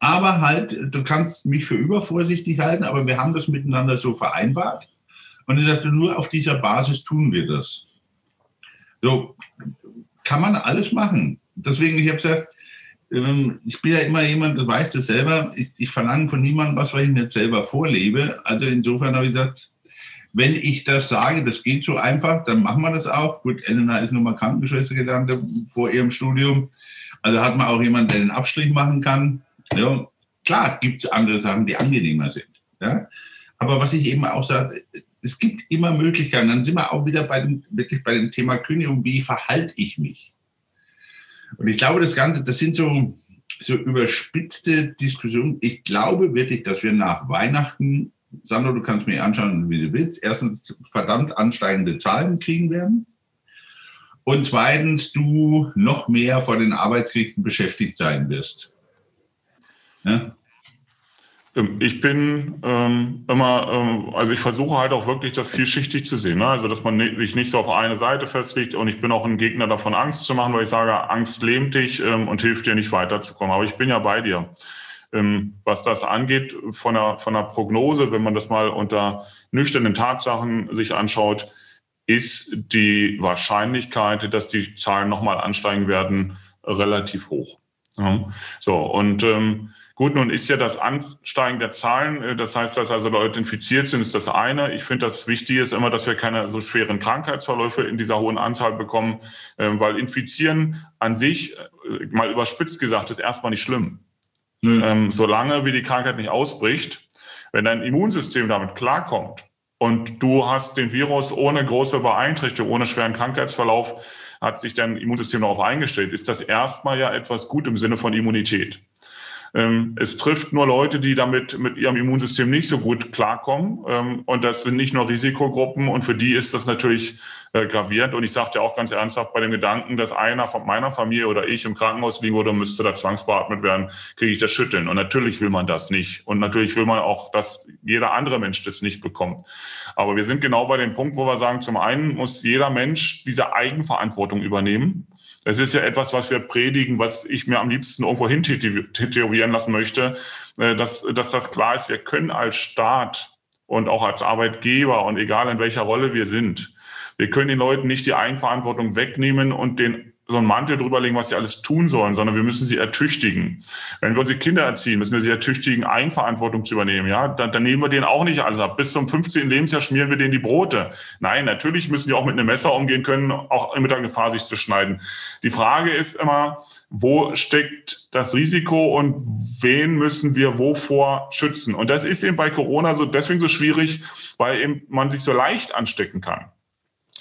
aber halt, du kannst mich für übervorsichtig halten, aber wir haben das miteinander so vereinbart. Und ich sagte, nur auf dieser Basis tun wir das. So kann man alles machen. Deswegen, ich habe gesagt, ähm, ich bin ja immer jemand, du weißt es selber, ich, ich verlange von niemandem was, was ich nicht selber vorlebe. Also insofern habe ich gesagt, wenn ich das sage, das geht so einfach, dann machen wir das auch. Gut, Elena ist nun mal Krankenschwester gelernt vor ihrem Studium. Also hat man auch jemanden, der den Abstrich machen kann. Ja, klar gibt es andere Sachen, die angenehmer sind. Ja? Aber was ich eben auch sage, es gibt immer Möglichkeiten. Dann sind wir auch wieder bei dem, wirklich bei dem Thema Kündigung. Wie verhalte ich mich? Und ich glaube, das Ganze, das sind so, so überspitzte Diskussionen. Ich glaube wirklich, dass wir nach Weihnachten, Sandro, du kannst mir anschauen, wie du willst, erstens verdammt ansteigende Zahlen kriegen werden. Und zweitens, du noch mehr vor den Arbeitsgerichten beschäftigt sein wirst. Ähm, ich bin ähm, immer, ähm, also ich versuche halt auch wirklich das vielschichtig zu sehen. Ne? Also dass man sich nicht so auf eine Seite festlegt und ich bin auch ein Gegner davon, Angst zu machen, weil ich sage, Angst lähmt dich ähm, und hilft dir nicht weiterzukommen. Aber ich bin ja bei dir. Ähm, was das angeht, von der, von der Prognose, wenn man das mal unter nüchternen Tatsachen sich anschaut, ist die Wahrscheinlichkeit, dass die Zahlen nochmal ansteigen werden, relativ hoch. Ja. So, und ähm, Gut, nun ist ja das Ansteigen der Zahlen, äh, das heißt, dass also Leute infiziert sind, ist das eine. Ich finde, das Wichtige ist immer, dass wir keine so schweren Krankheitsverläufe in dieser hohen Anzahl bekommen, ähm, weil Infizieren an sich, äh, mal überspitzt gesagt, ist erstmal nicht schlimm. Mhm. solange wie die Krankheit nicht ausbricht, wenn dein Immunsystem damit klarkommt und du hast den Virus ohne große Beeinträchtigung, ohne schweren Krankheitsverlauf, hat sich dein Immunsystem darauf eingestellt, ist das erstmal ja etwas gut im Sinne von Immunität. Ähm, es trifft nur Leute, die damit mit ihrem Immunsystem nicht so gut klarkommen. Ähm, und das sind nicht nur Risikogruppen. Und für die ist das natürlich äh, gravierend. Und ich sagte auch ganz ernsthaft bei dem Gedanken, dass einer von meiner Familie oder ich im Krankenhaus liegen würde und müsste da zwangsbeatmet werden, kriege ich das Schütteln. Und natürlich will man das nicht. Und natürlich will man auch, dass jeder andere Mensch das nicht bekommt. Aber wir sind genau bei dem Punkt, wo wir sagen, zum einen muss jeder Mensch diese Eigenverantwortung übernehmen. Das ist ja etwas, was wir predigen, was ich mir am liebsten irgendwo hin tätowieren lassen möchte, äh, dass, dass das klar ist, wir können als Staat und auch als Arbeitgeber und egal in welcher Rolle wir sind, wir können den Leuten nicht die Eigenverantwortung wegnehmen und den so einen Mantel drüberlegen, was sie alles tun sollen, sondern wir müssen sie ertüchtigen. Wenn wir unsere Kinder erziehen, müssen wir sie ertüchtigen, Eigenverantwortung zu übernehmen. Ja, dann, dann nehmen wir denen auch nicht alles ab. Bis zum 15. Lebensjahr schmieren wir denen die Brote. Nein, natürlich müssen die auch mit einem Messer umgehen können, auch mit der Gefahr, sich zu schneiden. Die Frage ist immer, wo steckt das Risiko und wen müssen wir wovor schützen? Und das ist eben bei Corona so deswegen so schwierig, weil eben man sich so leicht anstecken kann.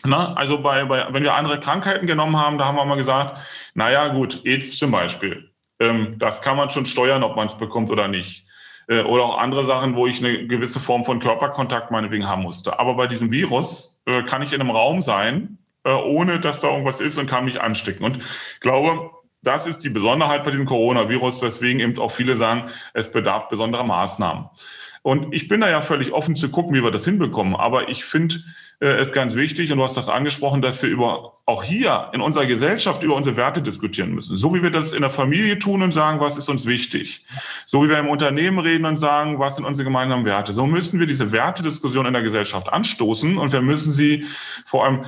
Na, also bei, bei, wenn wir andere Krankheiten genommen haben, da haben wir mal gesagt, naja gut, AIDS zum Beispiel, ähm, das kann man schon steuern, ob man es bekommt oder nicht. Äh, oder auch andere Sachen, wo ich eine gewisse Form von Körperkontakt meinetwegen haben musste. Aber bei diesem Virus äh, kann ich in einem Raum sein, äh, ohne dass da irgendwas ist und kann mich anstecken. Und ich glaube, das ist die Besonderheit bei diesem Coronavirus, weswegen eben auch viele sagen, es bedarf besonderer Maßnahmen. Und ich bin da ja völlig offen zu gucken, wie wir das hinbekommen. Aber ich finde, äh, ist ganz wichtig, und du hast das angesprochen, dass wir über, auch hier in unserer Gesellschaft über unsere Werte diskutieren müssen. So wie wir das in der Familie tun und sagen, was ist uns wichtig. So wie wir im Unternehmen reden und sagen, was sind unsere gemeinsamen Werte. So müssen wir diese Wertediskussion in der Gesellschaft anstoßen und wir müssen sie vor allem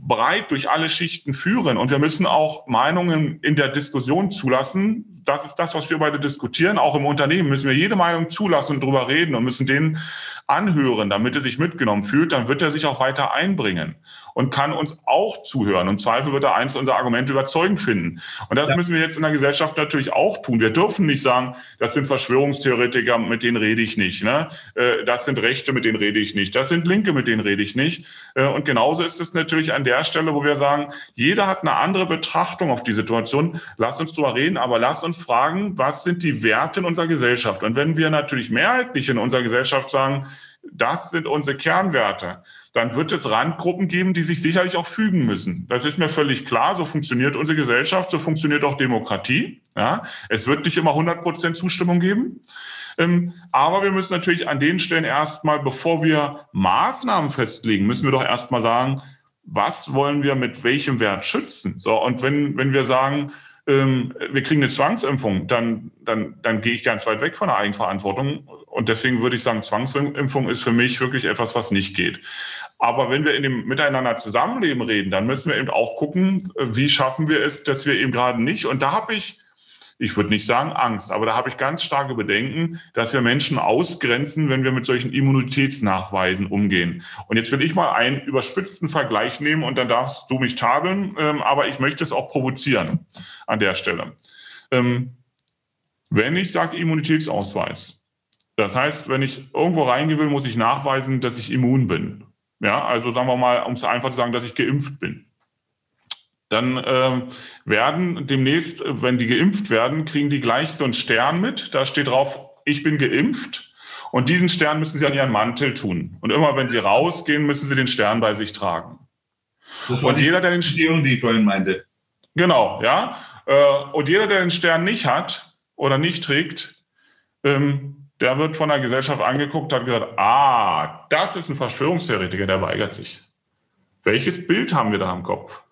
breit durch alle Schichten führen. Und wir müssen auch Meinungen in der Diskussion zulassen. Das ist das, was wir beide diskutieren. Auch im Unternehmen müssen wir jede Meinung zulassen und drüber reden und müssen denen anhören, damit er sich mitgenommen fühlt, dann wird er sich auch weiter einbringen und kann uns auch zuhören. Und Zweifel wird er eins unserer Argumente überzeugend finden. Und das ja. müssen wir jetzt in der Gesellschaft natürlich auch tun. Wir dürfen nicht sagen, das sind Verschwörungstheoretiker, mit denen rede ich nicht. Ne? Äh, das sind Rechte, mit denen rede ich nicht. Das sind Linke, mit denen rede ich nicht. Äh, und genauso ist es natürlich an der Stelle, wo wir sagen, jeder hat eine andere Betrachtung auf die Situation. Lass uns darüber reden, aber lass uns fragen, was sind die Werte in unserer Gesellschaft? Und wenn wir natürlich mehrheitlich in unserer Gesellschaft sagen, das sind unsere Kernwerte. Dann wird es Randgruppen geben, die sich sicherlich auch fügen müssen. Das ist mir völlig klar. So funktioniert unsere Gesellschaft, so funktioniert auch Demokratie. Ja, es wird nicht immer 100 Prozent Zustimmung geben. Ähm, aber wir müssen natürlich an den Stellen erstmal, bevor wir Maßnahmen festlegen, müssen wir doch erstmal sagen, was wollen wir mit welchem Wert schützen? So, und wenn, wenn wir sagen, ähm, wir kriegen eine Zwangsimpfung, dann, dann, dann gehe ich ganz weit weg von der Eigenverantwortung. Und deswegen würde ich sagen, Zwangsimpfung ist für mich wirklich etwas, was nicht geht. Aber wenn wir in dem Miteinander Zusammenleben reden, dann müssen wir eben auch gucken, wie schaffen wir es, dass wir eben gerade nicht, und da habe ich ich würde nicht sagen Angst, aber da habe ich ganz starke Bedenken, dass wir Menschen ausgrenzen, wenn wir mit solchen Immunitätsnachweisen umgehen. Und jetzt will ich mal einen überspitzten Vergleich nehmen und dann darfst du mich tadeln, ähm, aber ich möchte es auch provozieren an der Stelle. Ähm, wenn ich sage Immunitätsausweis, das heißt, wenn ich irgendwo reingehen will, muss ich nachweisen, dass ich immun bin. Ja, also sagen wir mal, um es einfach zu sagen, dass ich geimpft bin dann äh, werden demnächst, wenn die geimpft werden, kriegen die gleich so einen Stern mit. Da steht drauf, ich bin geimpft. Und diesen Stern müssen sie an ihren Mantel tun. Und immer wenn sie rausgehen, müssen sie den Stern bei sich tragen. Das war und jeder, der den Stern, die ich vorhin meinte. Genau, ja. Äh, und jeder, der den Stern nicht hat oder nicht trägt, ähm, der wird von der Gesellschaft angeguckt, hat gesagt, ah, das ist ein Verschwörungstheoretiker, der weigert sich. Welches Bild haben wir da im Kopf?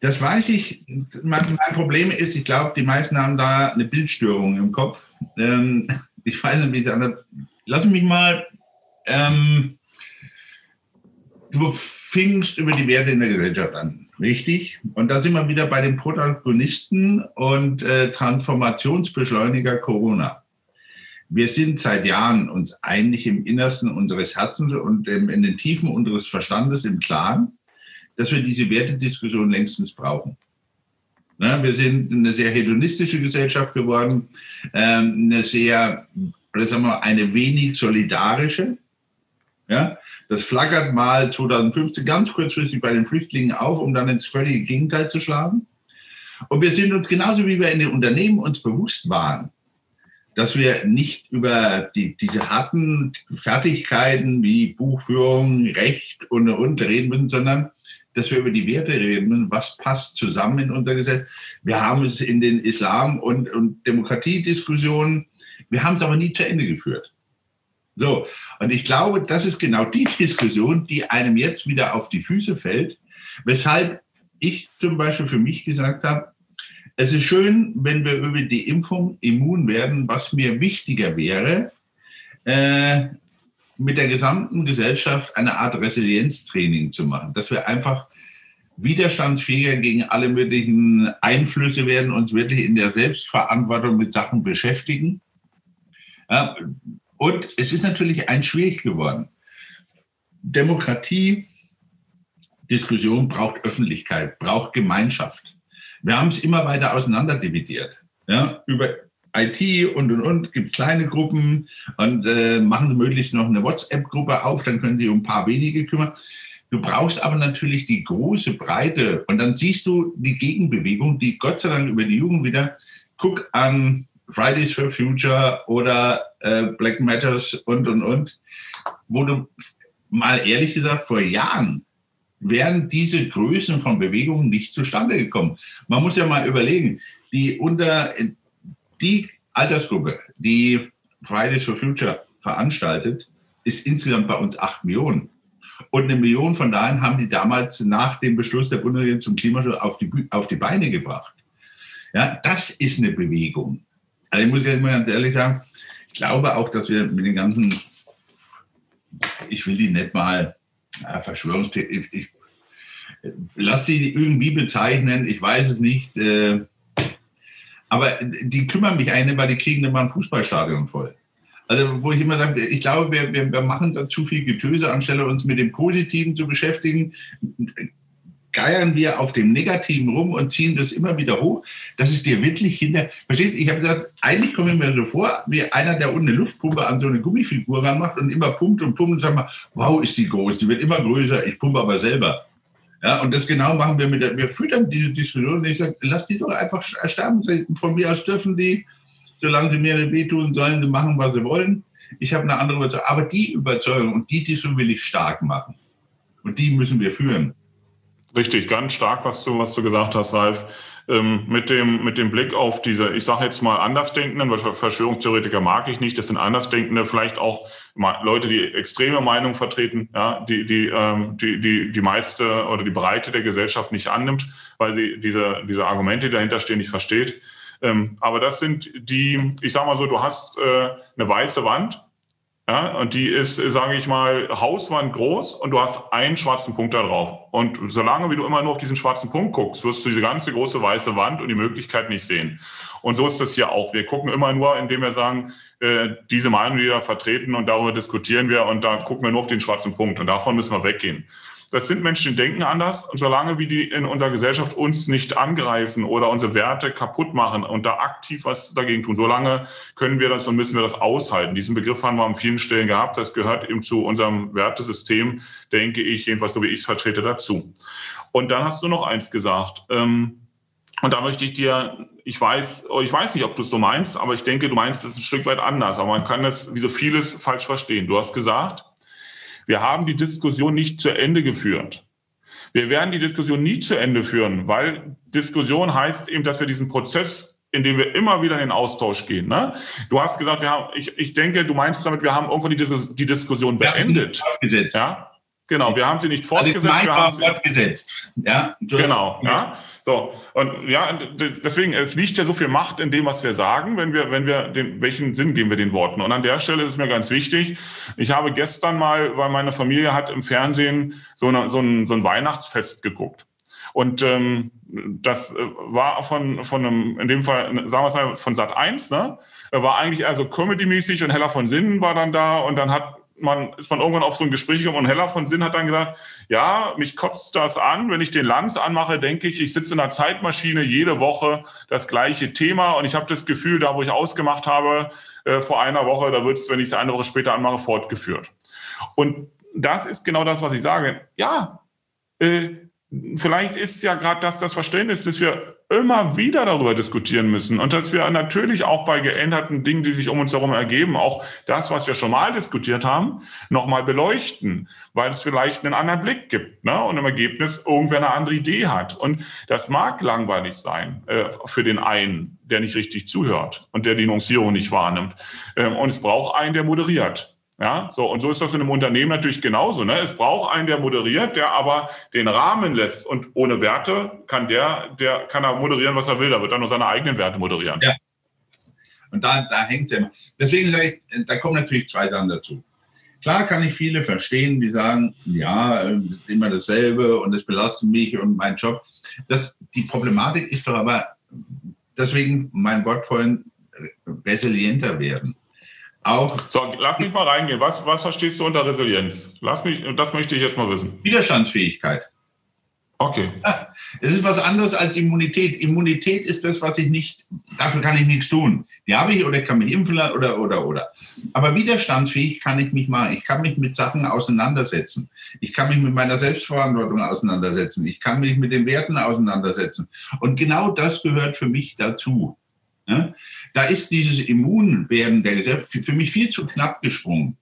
Das weiß ich. Mein, Problem ist, ich glaube, die meisten haben da eine Bildstörung im Kopf. Ähm, ich weiß nicht, wie es anders. Lass mich mal. Ähm, du fingst über die Werte in der Gesellschaft an, richtig? Und da sind wir wieder bei den Protagonisten und äh, Transformationsbeschleuniger Corona. Wir sind seit Jahren uns eigentlich im Innersten unseres Herzens und in den Tiefen unseres Verstandes im Klaren, dass wir diese Wertediskussion längstens brauchen. Ja, wir sind eine sehr hedonistische Gesellschaft geworden, ähm, eine sehr, oder sagen wir, eine wenig solidarische. Ja, das flackert mal 2015 ganz kurzfristig bei den Flüchtlingen auf, um dann ins völlige Gegenteil zu schlagen. Und wir sind uns genauso wie wir in den Unternehmen uns bewusst waren, dass wir nicht über die, diese harten Fertigkeiten wie Buchführung, Recht und, und reden müssen, sondern dass wir über die Werte reden, was passt zusammen in unserer Gesellschaft. Wir haben es in den Islam- und, und Demokratiediskussionen, wir haben es aber nie zu Ende geführt. So, und ich glaube, das ist genau die Diskussion, die einem jetzt wieder auf die Füße fällt, weshalb ich zum Beispiel für mich gesagt habe, es ist schön, wenn wir über die Impfung immun werden. Was mir wichtiger wäre, äh, mit der gesamten Gesellschaft eine Art Resilienztraining zu machen, dass wir einfach widerstandsfähiger gegen alle möglichen Einflüsse werden, uns wirklich in der Selbstverantwortung mit Sachen beschäftigen. Ja, und es ist natürlich ein schwierig geworden. Demokratie, Diskussion braucht Öffentlichkeit, braucht Gemeinschaft. Wir haben es immer weiter auseinanderdividiert. Ja, über IT und und und gibt es kleine Gruppen und äh, machen möglichst noch eine WhatsApp-Gruppe auf, dann können sie um ein paar wenige kümmern. Du brauchst aber natürlich die große Breite und dann siehst du die Gegenbewegung, die Gott sei Dank über die Jugend wieder, guck an Fridays for Future oder äh, Black Matters und und und, wo du mal ehrlich gesagt vor Jahren wären diese Größen von Bewegungen nicht zustande gekommen. Man muss ja mal überlegen, die unter die Altersgruppe, die Fridays for Future veranstaltet, ist insgesamt bei uns acht Millionen. Und eine Million von dahin haben die damals nach dem Beschluss der Bundesregierung zum Klimaschutz auf die, auf die Beine gebracht. Ja, das ist eine Bewegung. Also ich muss jetzt mal ganz ehrlich sagen, ich glaube auch, dass wir mit den ganzen, ich will die nicht mal ja, Verschwörungstheorien, ich, ich lass sie irgendwie bezeichnen, ich weiß es nicht. Äh, aber die kümmern mich eine, weil die kriegen immer ein Fußballstadion voll. Also wo ich immer sage, ich glaube, wir, wir, wir machen da zu viel Getöse, anstelle uns mit dem Positiven zu beschäftigen, geiern wir auf dem Negativen rum und ziehen das immer wieder hoch, dass es dir wirklich hinter... Verstehst du, ich habe gesagt, eigentlich komme ich mir so vor, wie einer, der unten eine Luftpumpe an so eine Gummifigur ranmacht und immer pumpt und pumpt und sagt mal, wow, ist die groß, die wird immer größer, ich pumpe aber selber. Ja, und das genau machen wir mit der, wir füttern diese Diskussion. Ich sage, lass die doch einfach sterben. Von mir aus dürfen die, solange sie mir nicht wehtun, sollen sie machen, was sie wollen. Ich habe eine andere Überzeugung. Aber die Überzeugung und die Diskussion will ich stark machen. Und die müssen wir führen. Richtig, ganz stark, was du, was du gesagt hast, Ralf. Ähm, mit, dem, mit dem Blick auf diese, ich sage jetzt mal Andersdenkenden, weil Verschwörungstheoretiker mag ich nicht, das sind Andersdenkende, vielleicht auch Leute, die extreme Meinung vertreten, ja, die, die, ähm, die, die, die meiste oder die Breite der Gesellschaft nicht annimmt, weil sie diese, diese Argumente, die dahinter stehen, nicht versteht. Ähm, aber das sind die, ich sage mal so, du hast äh, eine weiße Wand ja, und die ist, sage ich mal, Hauswand groß und du hast einen schwarzen Punkt da drauf. Und solange wie du immer nur auf diesen schwarzen Punkt guckst, wirst du diese ganze große weiße Wand und die Möglichkeit nicht sehen. Und so ist das hier auch. Wir gucken immer nur, indem wir sagen, äh, diese Meinung, die wir vertreten und darüber diskutieren wir und da gucken wir nur auf den schwarzen Punkt und davon müssen wir weggehen. Das sind Menschen, die denken anders. Und solange wie die in unserer Gesellschaft uns nicht angreifen oder unsere Werte kaputt machen und da aktiv was dagegen tun, solange können wir das und müssen wir das aushalten. Diesen Begriff haben wir an vielen Stellen gehabt. Das gehört eben zu unserem Wertesystem, denke ich, jedenfalls so wie ich es vertrete, dazu. Und dann hast du noch eins gesagt. Ähm, und da möchte ich dir, ich weiß, ich weiß nicht, ob du es so meinst, aber ich denke, du meinst es ein Stück weit anders. Aber man kann es wie so vieles falsch verstehen. Du hast gesagt, wir haben die Diskussion nicht zu Ende geführt. Wir werden die Diskussion nie zu Ende führen, weil Diskussion heißt eben, dass wir diesen Prozess, in dem wir immer wieder in den Austausch gehen. Ne? Du hast gesagt, wir haben, ich, ich denke, du meinst damit, wir haben irgendwann die, die Diskussion beendet. Ja, Genau, wir haben sie nicht also fortgesetzt. Also wir haben sie fortgesetzt. Ja, genau. Ja. So und ja, deswegen es liegt ja so viel Macht in dem, was wir sagen, wenn wir, wenn wir den, welchen Sinn geben wir den Worten. Und an der Stelle ist es mir ganz wichtig. Ich habe gestern mal, weil meine Familie hat im Fernsehen so, eine, so, ein, so ein Weihnachtsfest geguckt. Und ähm, das äh, war von, von einem, in dem Fall, sagen wir es mal, von Sat 1, ne? War eigentlich eher so comedy-mäßig und Heller von Sinnen war dann da und dann hat man, ist man irgendwann auf so ein Gespräch gekommen und Heller von Sinn hat dann gesagt, ja, mich kotzt das an, wenn ich den Lanz anmache, denke ich, ich sitze in einer Zeitmaschine jede Woche das gleiche Thema und ich habe das Gefühl, da wo ich ausgemacht habe äh, vor einer Woche, da wird es, wenn ich es eine Woche später anmache, fortgeführt. Und das ist genau das, was ich sage. Ja, äh, vielleicht ist ja gerade das das Verständnis, dass wir immer wieder darüber diskutieren müssen und dass wir natürlich auch bei geänderten Dingen, die sich um uns herum ergeben, auch das, was wir schon mal diskutiert haben, nochmal beleuchten, weil es vielleicht einen anderen Blick gibt ne? und im Ergebnis irgendwer eine andere Idee hat. Und das mag langweilig sein äh, für den einen, der nicht richtig zuhört und der die Nuancierung nicht wahrnimmt. Ähm, und es braucht einen, der moderiert. Ja, so, und so ist das in einem Unternehmen natürlich genauso. Ne? Es braucht einen, der moderiert, der aber den Rahmen lässt. Und ohne Werte kann der, der kann er moderieren, was er will. Da wird er nur seine eigenen Werte moderieren. Ja. Und da, da hängt es immer. Deswegen sage ich, da kommen natürlich zwei Sachen dazu. Klar kann ich viele verstehen, die sagen, ja, es ist immer dasselbe und es belastet mich und mein Job. Das, die Problematik ist doch aber, deswegen mein Wort vorhin, resilienter werden. Auch so, lass mich mal reingehen. Was, was verstehst du unter Resilienz? Lass mich, das möchte ich jetzt mal wissen. Widerstandsfähigkeit. Okay. Es ist was anderes als Immunität. Immunität ist das, was ich nicht, dafür kann ich nichts tun. Die habe ich oder ich kann mich impfen oder, oder, oder. Aber widerstandsfähig kann ich mich machen. Ich kann mich mit Sachen auseinandersetzen. Ich kann mich mit meiner Selbstverantwortung auseinandersetzen. Ich kann mich mit den Werten auseinandersetzen. Und genau das gehört für mich dazu. Da ist dieses Immunwerden der Gesellschaft für mich viel zu knapp gesprungen.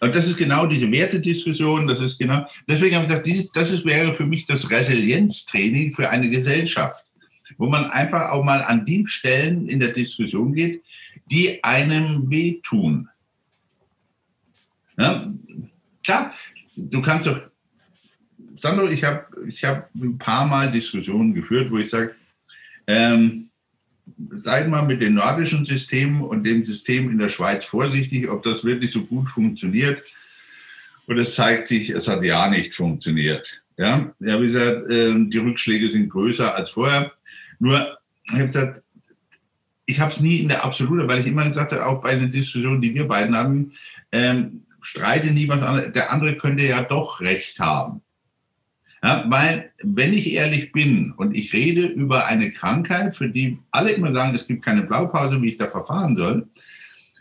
Und das ist genau diese Wertediskussion, das ist genau, deswegen habe ich gesagt, das ist, wäre für mich das Resilienztraining für eine Gesellschaft, wo man einfach auch mal an die Stellen in der Diskussion geht, die einem wehtun. Ja, klar, du kannst doch, Sandro, ich habe ich hab ein paar Mal Diskussionen geführt, wo ich sage, ähm, seid mal mit den nordischen Systemen und dem System in der Schweiz vorsichtig, ob das wirklich so gut funktioniert. Und es zeigt sich, es hat ja nicht funktioniert. Ja, ja wie gesagt, ähm, die Rückschläge sind größer als vorher. Nur, ich habe gesagt, ich habe es nie in der Absolute, weil ich immer gesagt habe, auch bei einer Diskussion, die wir beiden hatten, ähm, streite nie was anderes. Der andere könnte ja doch recht haben. Ja, weil, wenn ich ehrlich bin und ich rede über eine Krankheit, für die alle immer sagen, es gibt keine Blaupause, wie ich da verfahren soll,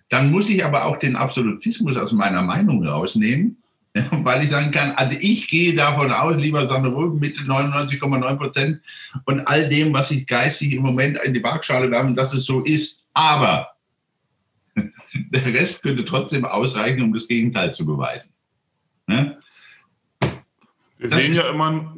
dann muss ich aber auch den Absolutismus aus meiner Meinung rausnehmen, weil ich sagen kann, also ich gehe davon aus, lieber Sandro Wolf, mit 99,9 Prozent und all dem, was ich geistig im Moment in die Waagschale werfen, dass es so ist. Aber der Rest könnte trotzdem ausreichen, um das Gegenteil zu beweisen. Wir das sehen ja immer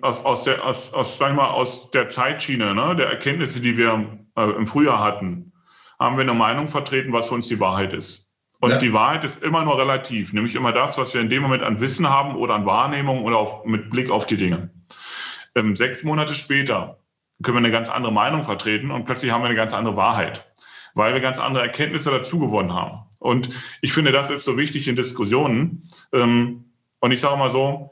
aus, aus, der, aus, aus, sagen wir, aus der Zeitschiene, ne, der Erkenntnisse, die wir äh, im Frühjahr hatten, haben wir eine Meinung vertreten, was für uns die Wahrheit ist. Und ja. die Wahrheit ist immer nur relativ, nämlich immer das, was wir in dem Moment an Wissen haben oder an Wahrnehmung oder auf, mit Blick auf die Dinge. Ähm, sechs Monate später können wir eine ganz andere Meinung vertreten und plötzlich haben wir eine ganz andere Wahrheit, weil wir ganz andere Erkenntnisse dazu gewonnen haben. Und ich finde, das ist so wichtig in Diskussionen. Ähm, und ich sage mal so,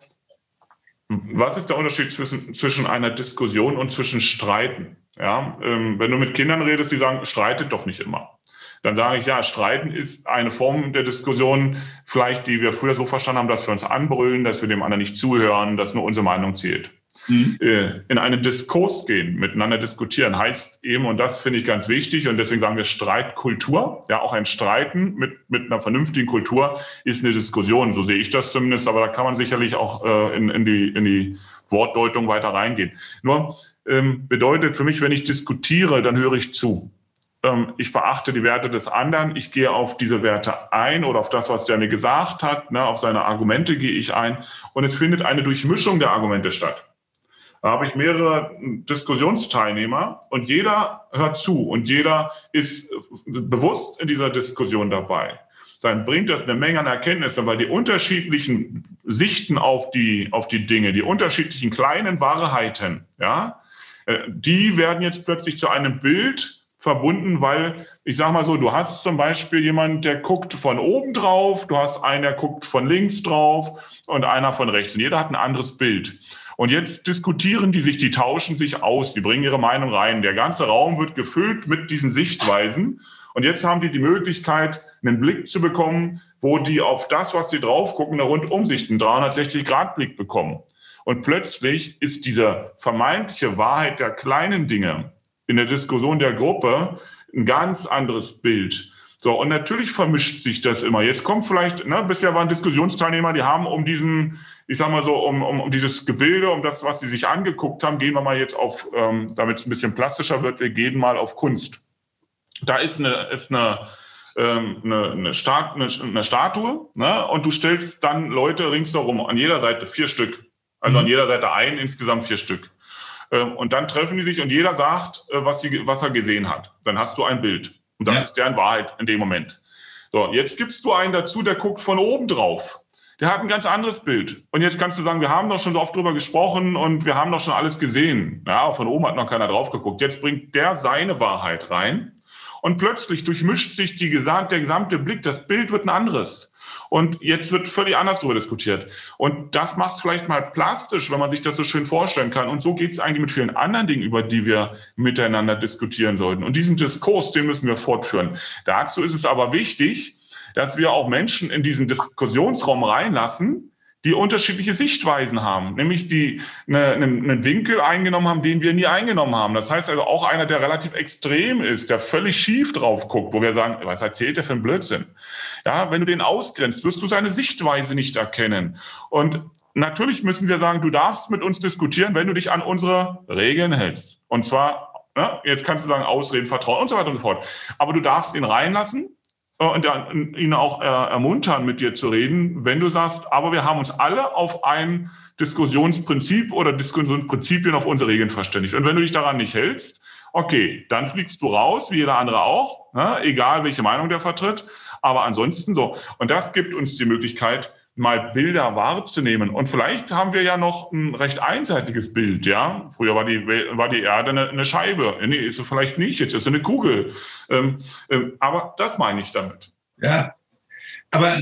was ist der Unterschied zwischen, zwischen einer Diskussion und zwischen Streiten? Ja, ähm, wenn du mit Kindern redest, die sagen, streitet doch nicht immer. Dann sage ich, ja, Streiten ist eine Form der Diskussion, vielleicht, die wir früher so verstanden haben, dass wir uns anbrüllen, dass wir dem anderen nicht zuhören, dass nur unsere Meinung zählt mhm. Äh, in einen Diskurs gehen, miteinander diskutieren, heißt eben, und das finde ich ganz wichtig, und deswegen sagen wir Streitkultur, ja, auch ein Streiten mit, mit einer vernünftigen Kultur ist eine Diskussion, so sehe ich das zumindest, aber da kann man sicherlich auch äh, in, in, die, in die Wortdeutung weiter reingehen. Nur ähm, bedeutet für mich, wenn ich diskutiere, dann höre ich zu ähm, ich beachte die Werte des anderen, ich gehe auf diese Werte ein oder auf das, was der mir gesagt hat, ne, auf seine Argumente gehe ich ein und es findet eine Durchmischung der Argumente statt. Da habe ich mehrere Diskussionsteilnehmer und jeder hört zu und jeder ist bewusst in dieser Diskussion dabei. Dann bringt das eine Menge an Erkenntnissen, weil die unterschiedlichen Sichten auf die, auf die Dinge, die unterschiedlichen kleinen Wahrheiten, ja, äh, die werden jetzt plötzlich zu einem Bild verbunden, weil ich sage mal so, du hast zum Beispiel jemand, der guckt von oben drauf, du hast einen, der guckt von links drauf und einer von rechts. Und jeder hat ein anderes Bild. Und jetzt diskutieren die sich, die tauschen sich aus, die bringen ihre Meinung rein. Der ganze Raum wird gefüllt mit diesen Sichtweisen. Und jetzt haben die die Möglichkeit, einen Blick zu bekommen, wo die auf das, was sie drauf gucken, eine Rundumsicht, einen 360-Grad-Blick bekommen. Und plötzlich ist diese vermeintliche Wahrheit der kleinen Dinge in der Diskussion der Gruppe ein ganz anderes Bild. So, und natürlich vermischt sich das immer. Jetzt kommt vielleicht, ne, bisher waren Diskussionsteilnehmer, die haben um diesen, ich sag mal so, um, um, um dieses Gebilde, um das, was sie sich angeguckt haben, gehen wir mal jetzt auf, ähm, damit es ein bisschen plastischer wird, wir gehen mal auf Kunst. Da ist eine, ist eine, ähm, eine, eine, Stat, eine, eine Statue, ne, und du stellst dann Leute ringsherum, an jeder Seite vier Stück. Also mhm. an jeder Seite ein, insgesamt vier Stück. Ähm, und dann treffen die sich und jeder sagt, äh, was, sie, was er gesehen hat. Dann hast du ein Bild. Und das ja. ist deren Wahrheit in dem Moment. So, jetzt gibst du einen dazu, der guckt von oben drauf. Der hat ein ganz anderes Bild. Und jetzt kannst du sagen, wir haben doch schon so oft drüber gesprochen und wir haben doch schon alles gesehen. Ja, von oben hat noch keiner drauf geguckt. Jetzt bringt der seine Wahrheit rein. Und plötzlich durchmischt sich die gesamte, der gesamte Blick, das Bild wird ein anderes. Und jetzt wird völlig anders darüber diskutiert. Und das macht es vielleicht mal plastisch, wenn man sich das so schön vorstellen kann. Und so geht es eigentlich mit vielen anderen Dingen, über die wir miteinander diskutieren sollten. Und diesen Diskurs, den müssen wir fortführen. Dazu ist es aber wichtig, dass wir auch Menschen in diesen Diskussionsraum reinlassen, die unterschiedliche Sichtweisen haben, nämlich die eine, einen Winkel eingenommen haben, den wir nie eingenommen haben. Das heißt also auch einer, der relativ extrem ist, der völlig schief drauf guckt, wo wir sagen, was erzählt der für einen Blödsinn? Ja, wenn du den ausgrenzt, wirst du seine Sichtweise nicht erkennen. Und natürlich müssen wir sagen, du darfst mit uns diskutieren, wenn du dich an unsere Regeln hältst. Und zwar, ne, jetzt kannst du sagen, Ausreden, Vertrauen und so weiter und so fort. Aber du darfst ihn reinlassen und ihn auch äh, ermuntern, mit dir zu reden, wenn du sagst, aber wir haben uns alle auf ein Diskussionsprinzip oder Diskussionsprinzipien auf unsere Regeln verständigt. Und wenn du dich daran nicht hältst, okay, dann fliegst du raus, wie jeder andere auch, ne? egal welche Meinung der vertritt. Aber ansonsten so. Und das gibt uns die Möglichkeit, mal Bilder wahrzunehmen. Und vielleicht haben wir ja noch ein recht einseitiges Bild, ja. Früher war die, war die Erde eine, eine Scheibe. Nee, ist sie vielleicht nicht, jetzt ist sie eine Kugel. Ähm, ähm, aber das meine ich damit. Ja, aber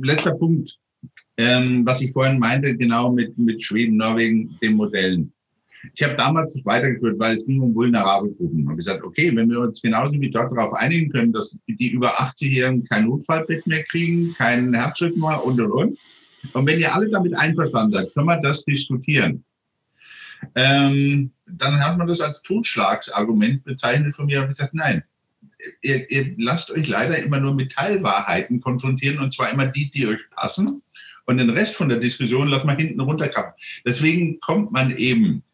letzter Punkt, ähm, was ich vorhin meinte, genau mit, mit Schweden, Norwegen, den Modellen. Ich habe damals nicht weitergeführt, weil es ging um vulnerable Gruppen. Habe gesagt, okay, wenn wir uns genauso wie dort darauf einigen können, dass die über 80-Jährigen kein Notfallbett mehr kriegen, keinen Herzschritt mehr und und und. Und wenn ihr alle damit einverstanden seid, können wir das diskutieren. Ähm, dann hat man das als Totschlagsargument bezeichnet von mir. Habe gesagt, nein, ihr, ihr lasst euch leider immer nur mit Teilwahrheiten konfrontieren und zwar immer die, die euch passen. Und den Rest von der Diskussion lasst man hinten runterkappen. Deswegen kommt man eben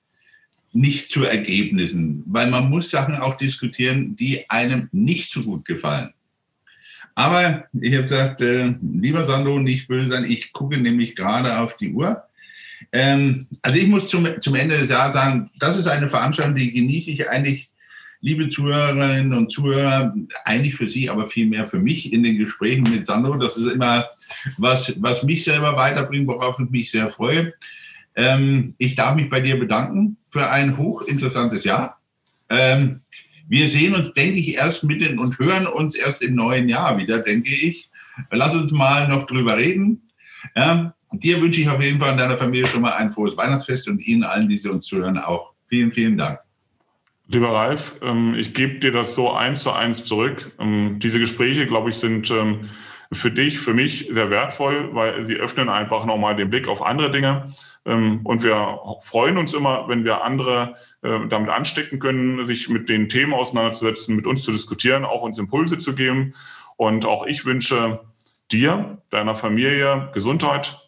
nicht zu Ergebnissen, weil man muss Sachen auch diskutieren, die einem nicht so gut gefallen. Aber ich habe gesagt, äh, lieber Sandro, nicht böse sein, ich gucke nämlich gerade auf die Uhr. Ähm, also ich muss zum, zum Ende des Jahres sagen, das ist eine Veranstaltung, die genieße ich eigentlich, liebe Zuhörerinnen und Zuhörer, eigentlich für Sie, aber vielmehr für mich in den Gesprächen mit Sandro. Das ist immer was, was mich selber weiterbringt, worauf ich mich sehr freue. Ähm, ich darf mich bei dir bedanken für ein hochinteressantes Jahr. Ähm, wir sehen uns, denke ich, erst mitten und hören uns erst im neuen Jahr wieder, denke ich. Lass uns mal noch drüber reden. Ja, dir wünsche ich auf jeden Fall und deiner Familie schon mal ein frohes Weihnachtsfest und Ihnen allen, die Sie uns zuhören, auch. Vielen, vielen Dank. Lieber Ralf, ähm, ich gebe dir das so eins zu eins zurück. Ähm, diese Gespräche, glaube ich, sind ähm, für dich, für mich sehr wertvoll, weil sie öffnen einfach nochmal den Blick auf andere Dinge. Ähm, und wir freuen uns immer, wenn wir andere äh, damit anstecken können, sich mit den Themen auseinanderzusetzen, mit uns zu diskutieren, auch uns Impulse zu geben. Und auch ich wünsche dir, deiner Familie Gesundheit,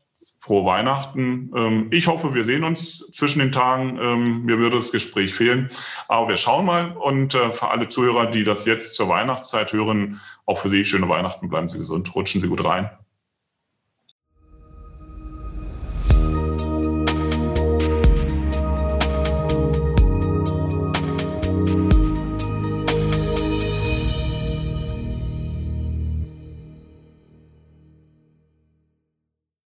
frohe Weihnachten. Ähm, ich hoffe, wir sehen uns zwischen den Tagen. Ähm, mir würde das Gespräch fehlen. Aber wir schauen mal. Und äh, für alle Zuhörer, die das jetzt zur Weihnachtszeit hören, auch für Sie schöne Weihnachten. Bleiben Sie gesund. Rutschen Sie gut rein.